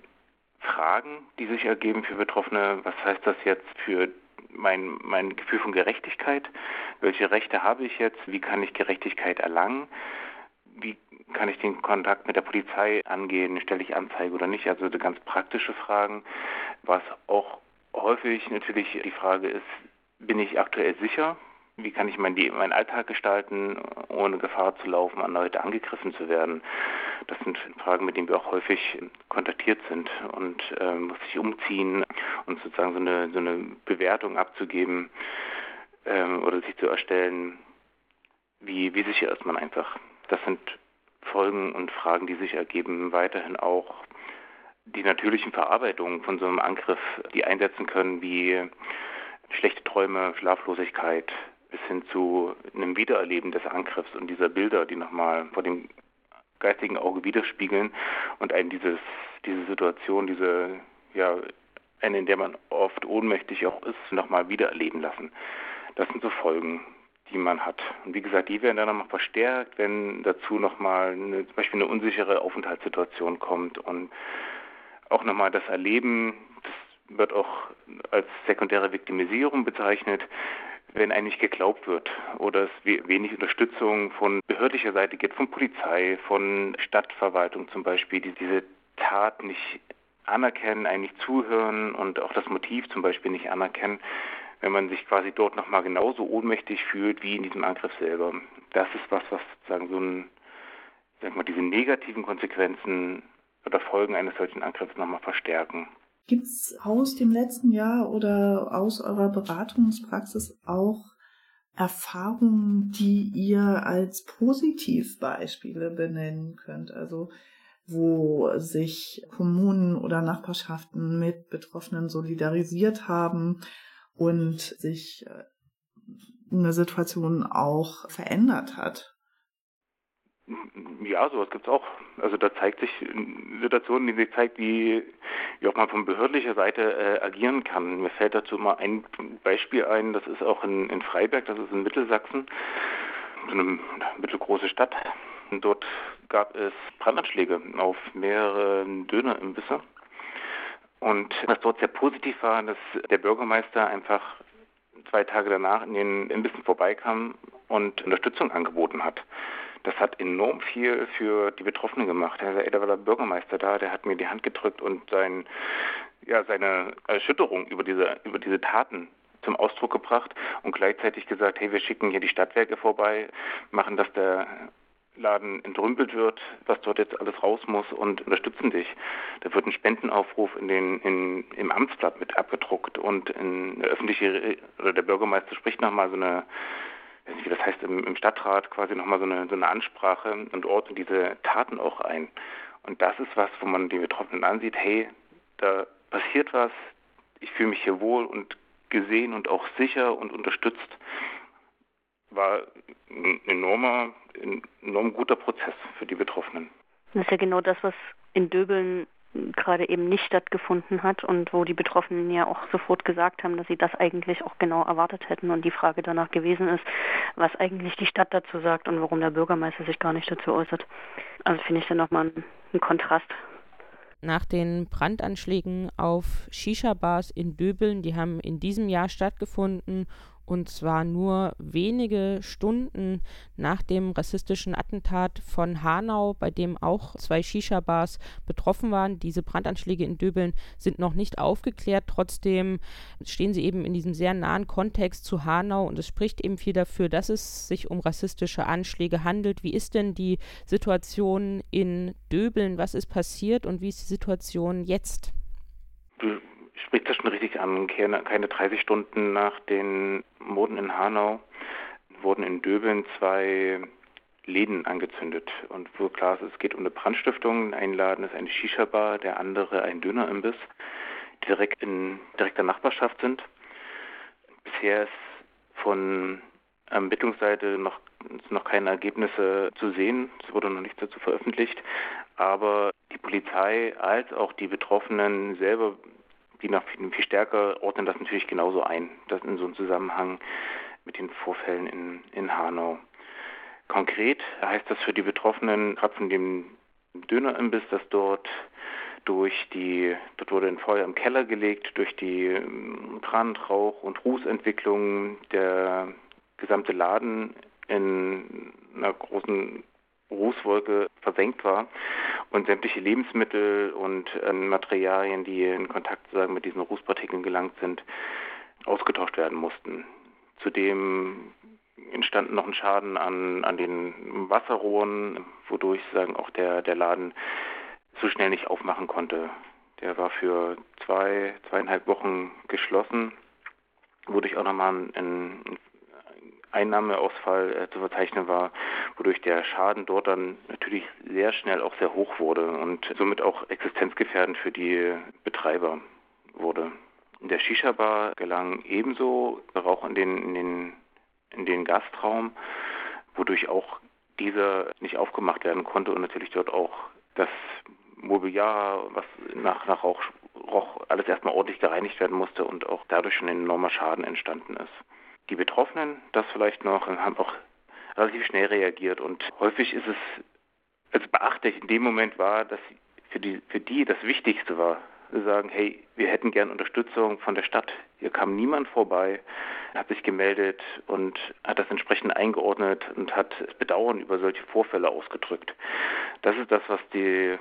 Speaker 6: Fragen, die sich ergeben für Betroffene. Was heißt das jetzt für mein, mein Gefühl von Gerechtigkeit? Welche Rechte habe ich jetzt? Wie kann ich Gerechtigkeit erlangen? Wie kann ich den Kontakt mit der Polizei angehen? Stelle ich Anzeige oder nicht? Also ganz praktische Fragen. Was auch häufig natürlich die Frage ist, bin ich aktuell sicher? Wie kann ich mein, meinen Alltag gestalten, ohne Gefahr zu laufen, erneut angegriffen zu werden? Das sind Fragen, mit denen wir auch häufig kontaktiert sind und äh, muss ich umziehen und sozusagen so eine, so eine Bewertung abzugeben äh, oder sich zu erstellen, wie, wie sicher ist man einfach. Das sind Folgen und Fragen, die sich ergeben, weiterhin auch die natürlichen Verarbeitungen von so einem Angriff, die einsetzen können, wie schlechte Träume, Schlaflosigkeit, bis hin zu einem Wiedererleben des Angriffs und dieser Bilder, die nochmal vor dem geistigen Auge widerspiegeln und einen dieses, diese Situation, diese, ja, eine, in der man oft ohnmächtig auch ist, nochmal wiedererleben lassen. Das sind so Folgen, die man hat. Und wie gesagt, die werden dann nochmal verstärkt, wenn dazu nochmal zum Beispiel eine unsichere Aufenthaltssituation kommt und auch nochmal das Erleben, das wird auch als sekundäre Viktimisierung bezeichnet, wenn eigentlich geglaubt wird oder es wenig Unterstützung von behördlicher Seite gibt, von Polizei, von Stadtverwaltung zum Beispiel, die diese Tat nicht anerkennen, eigentlich zuhören und auch das Motiv zum Beispiel nicht anerkennen, wenn man sich quasi dort nochmal genauso ohnmächtig fühlt wie in diesem Angriff selber. Das ist was, was sozusagen so ein, sag mal, diese negativen Konsequenzen oder Folgen eines solchen Angriffs nochmal verstärken.
Speaker 2: Gibt es aus dem letzten Jahr oder aus eurer Beratungspraxis auch Erfahrungen, die ihr als Positivbeispiele benennen könnt? Also wo sich Kommunen oder Nachbarschaften mit Betroffenen solidarisiert haben und sich äh, eine Situation auch verändert hat.
Speaker 6: Ja, sowas es auch. Also da zeigt sich Situationen, die sich zeigt, wie, wie auch man von behördlicher Seite äh, agieren kann. Mir fällt dazu mal ein Beispiel ein, das ist auch in, in Freiberg, das ist in Mittelsachsen, so eine mittelgroße Stadt. Dort gab es Brandanschläge auf mehrere Dönerimbisse. Und was dort sehr positiv war, dass der Bürgermeister einfach zwei Tage danach in den Imbissen vorbeikam und Unterstützung angeboten hat. Das hat enorm viel für die Betroffenen gemacht. Herr Eder war der Bürgermeister da, der hat mir die Hand gedrückt und sein, ja, seine Erschütterung über diese, über diese Taten zum Ausdruck gebracht und gleichzeitig gesagt, hey, wir schicken hier die Stadtwerke vorbei, machen, dass der Laden entrümpelt wird, was dort jetzt alles raus muss und unterstützen dich. Da wird ein Spendenaufruf in den, in, im Amtsblatt mit abgedruckt und in eine öffentliche, oder der Bürgermeister spricht nochmal so eine, weiß nicht, wie das heißt, im, im Stadtrat quasi nochmal so eine, so eine Ansprache und ordnet diese Taten auch ein. Und das ist was, wo man die Betroffenen ansieht, hey, da passiert was, ich fühle mich hier wohl und gesehen und auch sicher und unterstützt war ein enormer, enorm guter Prozess für die Betroffenen.
Speaker 5: Das ist ja genau das, was in Döbeln gerade eben nicht stattgefunden hat und wo die Betroffenen ja auch sofort gesagt haben, dass sie das eigentlich auch genau erwartet hätten und die Frage danach gewesen ist, was eigentlich die Stadt dazu sagt und warum der Bürgermeister sich gar nicht dazu äußert. Also finde ich dann nochmal ein, ein Kontrast.
Speaker 1: Nach den Brandanschlägen auf Shisha-Bars in Döbeln, die haben in diesem Jahr stattgefunden und zwar nur wenige Stunden nach dem rassistischen Attentat von Hanau, bei dem auch zwei Shisha-Bars betroffen waren. Diese Brandanschläge in Döbeln sind noch nicht aufgeklärt. Trotzdem stehen sie eben in diesem sehr nahen Kontext zu Hanau und es spricht eben viel dafür, dass es sich um rassistische Anschläge handelt. Wie ist denn die Situation in Döbeln? Was ist passiert und wie ist die Situation jetzt?
Speaker 6: Sprichst das schon richtig an. Keine, keine 30 Stunden nach den Morden in Hanau wurden in Döbeln zwei Läden angezündet. Und wo klar ist, es geht um eine Brandstiftung. Ein Laden ist eine Shisha-Bar, der andere ein Dönerimbiss, die direkt in direkter Nachbarschaft sind. Bisher ist von Ermittlungsseite noch, noch keine Ergebnisse zu sehen. Es wurde noch nichts dazu veröffentlicht. Aber die Polizei als auch die Betroffenen selber die noch viel, viel stärker ordnen das natürlich genauso ein, das in so einem Zusammenhang mit den Vorfällen in, in Hanau. Konkret heißt das für die Betroffenen, gerade von dem Dönerimbiss, dass dort durch die, dort wurde ein Feuer im Keller gelegt, durch die ähm, Brand, Rauch und Rußentwicklung der gesamte Laden in einer großen Rußwolke versenkt war und sämtliche Lebensmittel und äh, Materialien, die in Kontakt sagen, mit diesen Rußpartikeln gelangt sind, ausgetauscht werden mussten. Zudem entstand noch ein Schaden an, an den Wasserrohren, wodurch sagen auch der, der Laden so schnell nicht aufmachen konnte. Der war für zwei, zweieinhalb Wochen geschlossen, wodurch auch nochmal ein, ein Einnahmeausfall äh, zu verzeichnen war, wodurch der Schaden dort dann natürlich sehr schnell auch sehr hoch wurde und somit auch existenzgefährdend für die Betreiber wurde. In der Shisha-Bar gelang ebenso Rauch in den, in den, in den Gastraum, wodurch auch dieser nicht aufgemacht werden konnte und natürlich dort auch das Mobiliar, was nach, nach Rauch roch, alles erstmal ordentlich gereinigt werden musste und auch dadurch schon ein enormer Schaden entstanden ist. Die Betroffenen, das vielleicht noch, haben auch relativ schnell reagiert und häufig ist es, also beachtlich in dem Moment war, dass für die, für die das Wichtigste war, zu sagen, hey, wir hätten gern Unterstützung von der Stadt. Hier kam niemand vorbei, hat sich gemeldet und hat das entsprechend eingeordnet und hat Bedauern über solche Vorfälle ausgedrückt. Das ist das, was die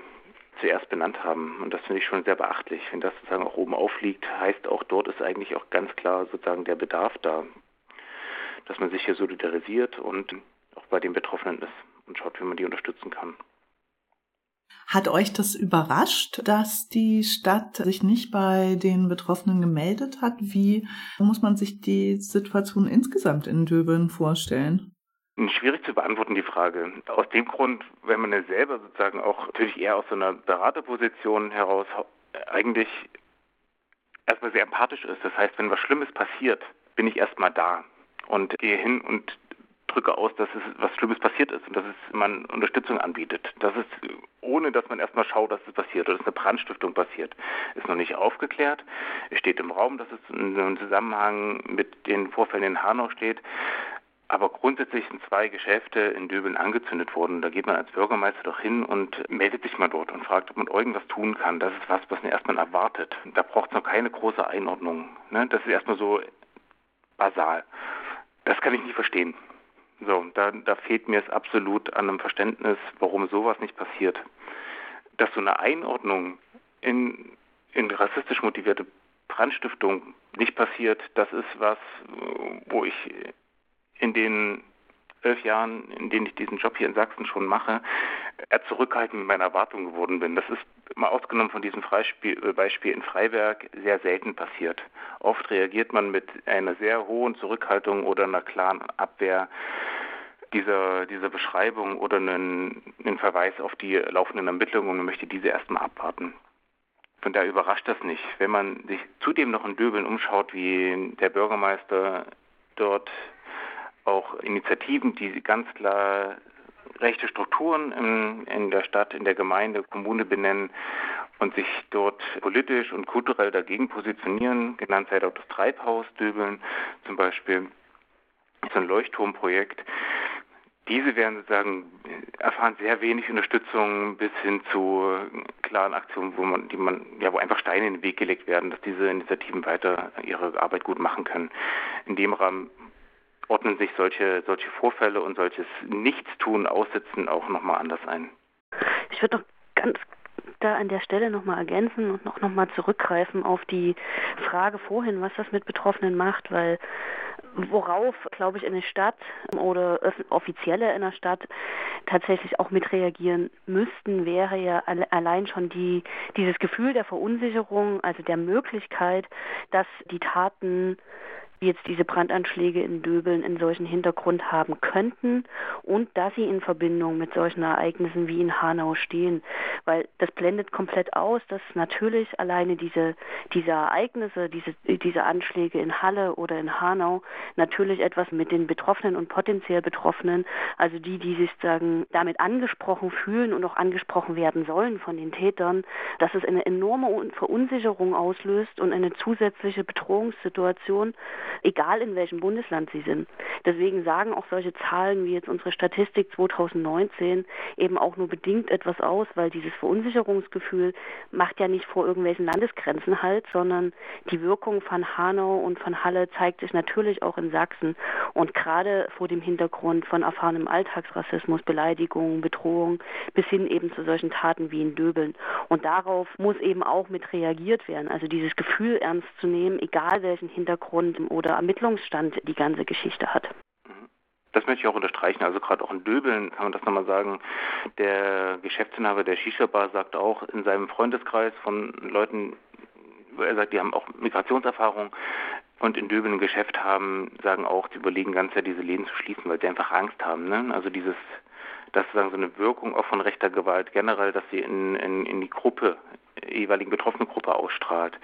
Speaker 6: zuerst benannt haben. Und das finde ich schon sehr beachtlich. Wenn das sozusagen auch oben aufliegt, heißt auch dort ist eigentlich auch ganz klar sozusagen der Bedarf da dass man sich hier solidarisiert und auch bei den Betroffenen ist und schaut, wie man die unterstützen kann.
Speaker 2: Hat euch das überrascht, dass die Stadt sich nicht bei den Betroffenen gemeldet hat? Wie muss man sich die Situation insgesamt in Döbeln vorstellen?
Speaker 6: Schwierig zu beantworten, die Frage. Aus dem Grund, wenn man ja selber sozusagen auch natürlich eher aus so einer Beraterposition heraus eigentlich erstmal sehr empathisch ist. Das heißt, wenn was Schlimmes passiert, bin ich erstmal da und gehe hin und drücke aus, dass es was Schlimmes passiert ist und dass es man Unterstützung anbietet. Das ist, ohne dass man erstmal schaut, dass es passiert oder dass eine Brandstiftung passiert, ist noch nicht aufgeklärt. Es steht im Raum, dass es in einem Zusammenhang mit den Vorfällen in Hanau steht. Aber grundsätzlich sind zwei Geschäfte in Döbeln angezündet worden. Da geht man als Bürgermeister doch hin und meldet sich mal dort und fragt, ob man irgendwas tun kann. Das ist was, was man erstmal erwartet. Da braucht es noch keine große Einordnung. Ne? Das ist erstmal so basal. Das kann ich nicht verstehen. So, da, da fehlt mir es absolut an einem Verständnis, warum sowas nicht passiert. Dass so eine Einordnung in, in rassistisch motivierte Brandstiftung nicht passiert, das ist was, wo ich in den elf Jahren, in denen ich diesen Job hier in Sachsen schon mache, eher zurückhaltend mit meiner Erwartung geworden bin. Das ist mal ausgenommen von diesem Beispiel, äh, Beispiel in Freiberg sehr selten passiert. Oft reagiert man mit einer sehr hohen Zurückhaltung oder einer klaren Abwehr dieser, dieser Beschreibung oder einen, einen Verweis auf die laufenden Ermittlungen und möchte diese erstmal abwarten. Von daher überrascht das nicht. Wenn man sich zudem noch in Döbeln umschaut, wie der Bürgermeister dort auch Initiativen, die ganz klar rechte Strukturen in, in der Stadt, in der Gemeinde, Kommune benennen und sich dort politisch und kulturell dagegen positionieren. Genannt sei auch das Treibhaus Döbeln zum Beispiel. Ist ein Leuchtturmprojekt. diese werden sozusagen erfahren sehr wenig Unterstützung bis hin zu klaren Aktionen, wo man, die man, ja, wo einfach Steine in den Weg gelegt werden, dass diese Initiativen weiter ihre Arbeit gut machen können. In dem Rahmen ordnen sich solche, solche Vorfälle und solches Nichtstun, Aussitzen auch nochmal anders ein.
Speaker 5: Ich würde noch ganz da an der Stelle nochmal ergänzen und noch nochmal zurückgreifen auf die Frage vorhin, was das mit Betroffenen macht, weil worauf, glaube ich, eine Stadt oder Offizielle in einer Stadt tatsächlich auch mit reagieren müssten, wäre ja allein schon die, dieses Gefühl der Verunsicherung, also der Möglichkeit, dass die Taten jetzt diese Brandanschläge in Döbeln in solchen Hintergrund haben könnten und dass sie in Verbindung mit solchen Ereignissen wie in Hanau stehen. Weil das blendet komplett aus, dass natürlich alleine diese, diese Ereignisse, diese, diese Anschläge in Halle oder in Hanau natürlich etwas mit den Betroffenen und potenziell Betroffenen, also die, die sich sagen, damit angesprochen fühlen und auch angesprochen werden sollen von den Tätern, dass es eine enorme Verunsicherung auslöst und eine zusätzliche Bedrohungssituation, egal in welchem Bundesland sie sind. Deswegen sagen auch solche Zahlen wie jetzt unsere Statistik 2019 eben auch nur bedingt etwas aus, weil dieses Verunsicherungsgefühl macht ja nicht vor irgendwelchen Landesgrenzen halt, sondern die Wirkung von Hanau und von Halle zeigt sich natürlich auch in Sachsen und gerade vor dem Hintergrund von erfahrenem Alltagsrassismus, Beleidigungen, Bedrohung bis hin eben zu solchen Taten wie in Döbeln. Und darauf muss eben auch mit reagiert werden. Also dieses Gefühl ernst zu nehmen, egal welchen Hintergrund oder Ermittlungsstand die ganze Geschichte hat.
Speaker 6: Das möchte ich auch unterstreichen. Also gerade auch in Döbeln kann man das nochmal sagen. Der Geschäftsinhaber der Shisha-Bar sagt auch in seinem Freundeskreis von Leuten, er sagt, die haben auch Migrationserfahrung und in Döbeln ein Geschäft haben, sagen auch, die überlegen ganz ja diese Läden zu schließen, weil sie einfach Angst haben. Ne? Also dieses, das sagen so eine Wirkung auch von rechter Gewalt generell, dass sie in, in, in die Gruppe, jeweiligen betroffenen Gruppe ausstrahlt.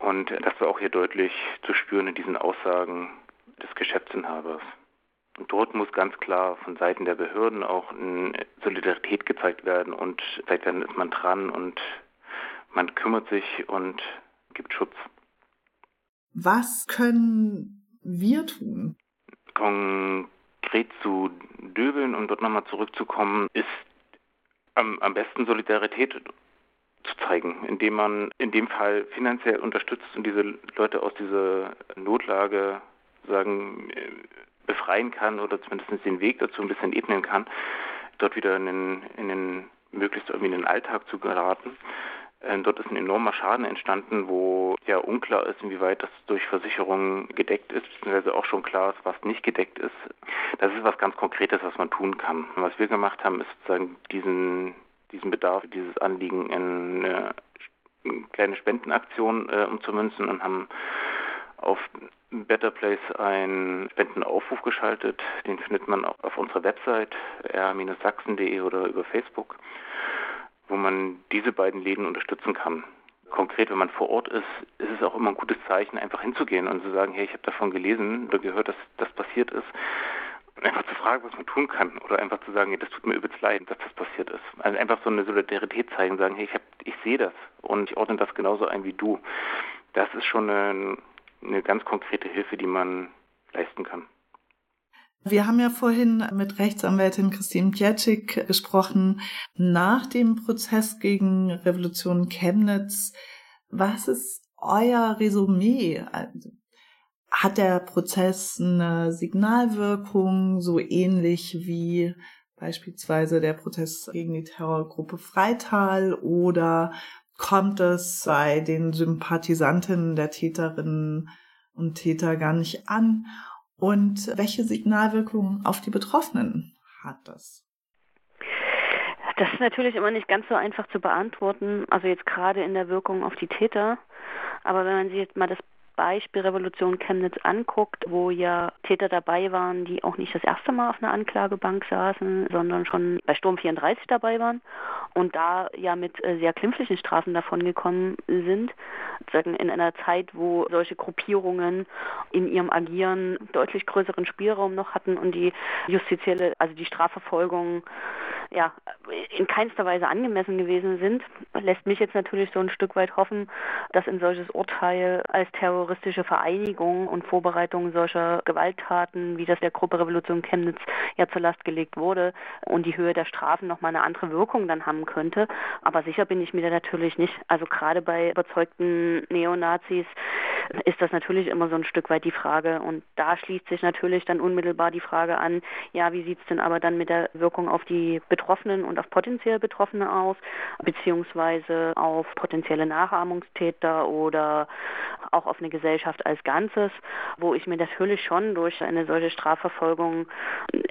Speaker 6: Und das war auch hier deutlich zu spüren in diesen Aussagen des Geschäftsinhabers. Und dort muss ganz klar von Seiten der Behörden auch Solidarität gezeigt werden und seit dann ist man dran und man kümmert sich und gibt Schutz.
Speaker 2: Was können wir tun?
Speaker 6: Konkret zu Döbeln, um dort nochmal zurückzukommen, ist am, am besten Solidarität zu zeigen, indem man in dem Fall finanziell unterstützt und diese Leute aus dieser Notlage sagen äh, befreien kann oder zumindest den Weg dazu ein bisschen ebnen kann, dort wieder in den, in den möglichst irgendwie in den Alltag zu geraten. Ähm, dort ist ein enormer Schaden entstanden, wo ja unklar ist, inwieweit das durch Versicherungen gedeckt ist, beziehungsweise auch schon klar ist, was nicht gedeckt ist. Das ist was ganz Konkretes, was man tun kann. Und was wir gemacht haben, ist sozusagen diesen, diesen Bedarf, dieses Anliegen in eine kleine Spendenaktion äh, umzumünzen und haben auf Better Place einen Spendenaufruf geschaltet. Den findet man auch auf unserer Website r-sachsen.de oder über Facebook, wo man diese beiden Läden unterstützen kann. Konkret, wenn man vor Ort ist, ist es auch immer ein gutes Zeichen, einfach hinzugehen und zu sagen, hey, ich habe davon gelesen oder gehört, dass das passiert ist. Einfach zu fragen, was man tun kann oder einfach zu sagen, das tut mir übelst leid, dass das passiert ist. Also einfach so eine Solidarität zeigen, sagen, hey, ich, hab, ich sehe das und ich ordne das genauso ein wie du. Das ist schon ein eine ganz konkrete Hilfe, die man leisten kann.
Speaker 2: Wir haben ja vorhin mit Rechtsanwältin Christine Pietschik gesprochen nach dem Prozess gegen Revolution Chemnitz. Was ist euer Resümee? Hat der Prozess eine Signalwirkung, so ähnlich wie beispielsweise der Prozess gegen die Terrorgruppe Freital oder kommt es bei den Sympathisantinnen der Täterinnen und Täter gar nicht an? Und welche Signalwirkung auf die Betroffenen hat das?
Speaker 5: Das ist natürlich immer nicht ganz so einfach zu beantworten, also jetzt gerade in der Wirkung auf die Täter. Aber wenn man sich jetzt mal das Beispiel Revolution Chemnitz anguckt, wo ja Täter dabei waren, die auch nicht das erste Mal auf einer Anklagebank saßen, sondern schon bei Sturm 34 dabei waren und da ja mit äh, sehr klimpflichen Strafen davongekommen sind, sagen in einer Zeit, wo solche Gruppierungen in ihrem Agieren deutlich größeren Spielraum noch hatten und die justizielle, also die Strafverfolgung ja in keinster Weise angemessen gewesen sind, lässt mich jetzt natürlich so ein Stück weit hoffen, dass ein solches Urteil als terroristische Vereinigung und Vorbereitung solcher Gewalttaten, wie das der Gruppe Revolution Chemnitz ja zur Last gelegt wurde und die Höhe der Strafen nochmal eine andere Wirkung dann haben könnte. Aber sicher bin ich mir da natürlich nicht. Also gerade bei überzeugten Neonazis ist das natürlich immer so ein Stück weit die Frage. Und da schließt sich natürlich dann unmittelbar die Frage an, ja, wie sieht es denn aber dann mit der Wirkung auf die Betroffenen und auf potenziell Betroffene aus, beziehungsweise auf potenzielle Nachahmungstäter oder auch auf eine Gesellschaft als Ganzes, wo ich mir natürlich schon durch eine solche Strafverfolgung,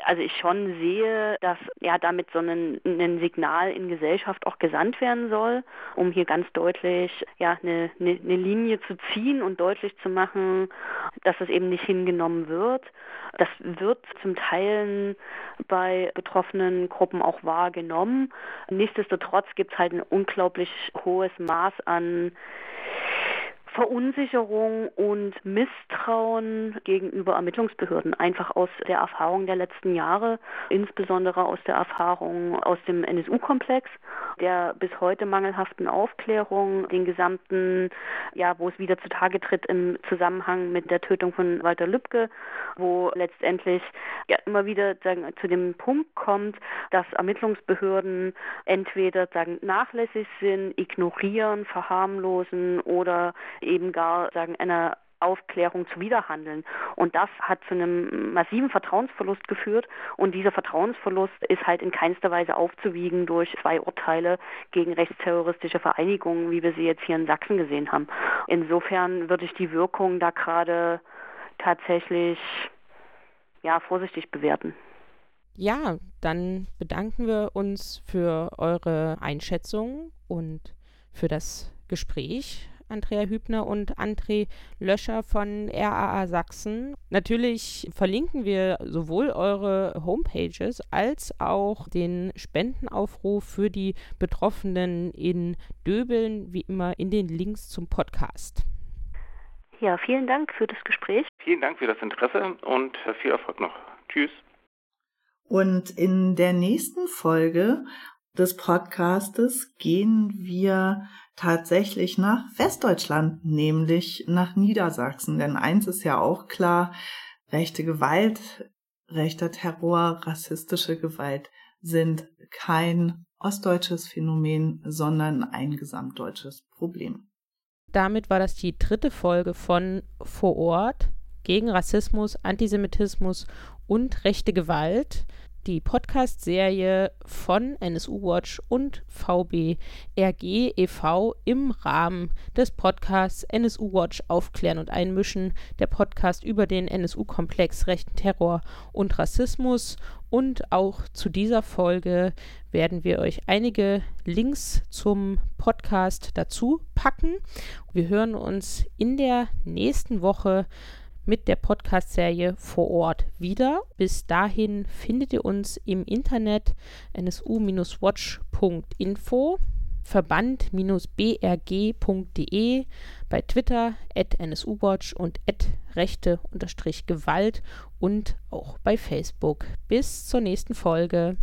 Speaker 5: also ich schon sehe, dass ja damit so ein, ein Signal in Gesellschaft auch gesandt werden soll, um hier ganz deutlich ja eine, eine, eine Linie zu ziehen und deutlich zu machen, dass es eben nicht hingenommen wird. Das wird zum Teil bei betroffenen Gruppen wahrgenommen. Nichtsdestotrotz gibt es halt ein unglaublich hohes Maß an Verunsicherung und Misstrauen gegenüber Ermittlungsbehörden, einfach aus der Erfahrung der letzten Jahre, insbesondere aus der Erfahrung aus dem NSU-Komplex, der bis heute mangelhaften Aufklärung, den gesamten, ja, wo es wieder zutage tritt im Zusammenhang mit der Tötung von Walter Lübcke, wo letztendlich ja immer wieder sagen, zu dem Punkt kommt, dass Ermittlungsbehörden entweder sagen nachlässig sind, ignorieren, verharmlosen oder eben gar sagen einer Aufklärung zuwiderhandeln. Und das hat zu einem massiven Vertrauensverlust geführt. Und dieser Vertrauensverlust ist halt in keinster Weise aufzuwiegen durch zwei Urteile gegen rechtsterroristische Vereinigungen, wie wir sie jetzt hier in Sachsen gesehen haben. Insofern würde ich die Wirkung da gerade tatsächlich ja, vorsichtig bewerten.
Speaker 1: Ja, dann bedanken wir uns für eure Einschätzung und für das Gespräch. Andrea Hübner und André Löscher von RAA Sachsen. Natürlich verlinken wir sowohl eure Homepages als auch den Spendenaufruf für die Betroffenen in Döbeln, wie immer in den Links zum Podcast.
Speaker 5: Ja, vielen Dank für das Gespräch.
Speaker 6: Vielen Dank für das Interesse und viel Erfolg noch. Tschüss.
Speaker 2: Und in der nächsten Folge des Podcastes gehen wir tatsächlich nach Westdeutschland, nämlich nach Niedersachsen. Denn eins ist ja auch klar, rechte Gewalt, rechter Terror, rassistische Gewalt sind kein ostdeutsches Phänomen, sondern ein gesamtdeutsches Problem.
Speaker 1: Damit war das die dritte Folge von Vor Ort gegen Rassismus, Antisemitismus und rechte Gewalt die Podcast-Serie von NSU Watch und VBRG e.V. im Rahmen des Podcasts NSU Watch Aufklären und Einmischen, der Podcast über den NSU-Komplex rechten Terror und Rassismus. Und auch zu dieser Folge werden wir euch einige Links zum Podcast dazu packen. Wir hören uns in der nächsten Woche mit der Podcast-Serie vor Ort wieder. Bis dahin findet ihr uns im Internet nsu-watch.info, verband-brg.de, bei Twitter at nsuwatch und at rechte-gewalt und auch bei Facebook. Bis zur nächsten Folge.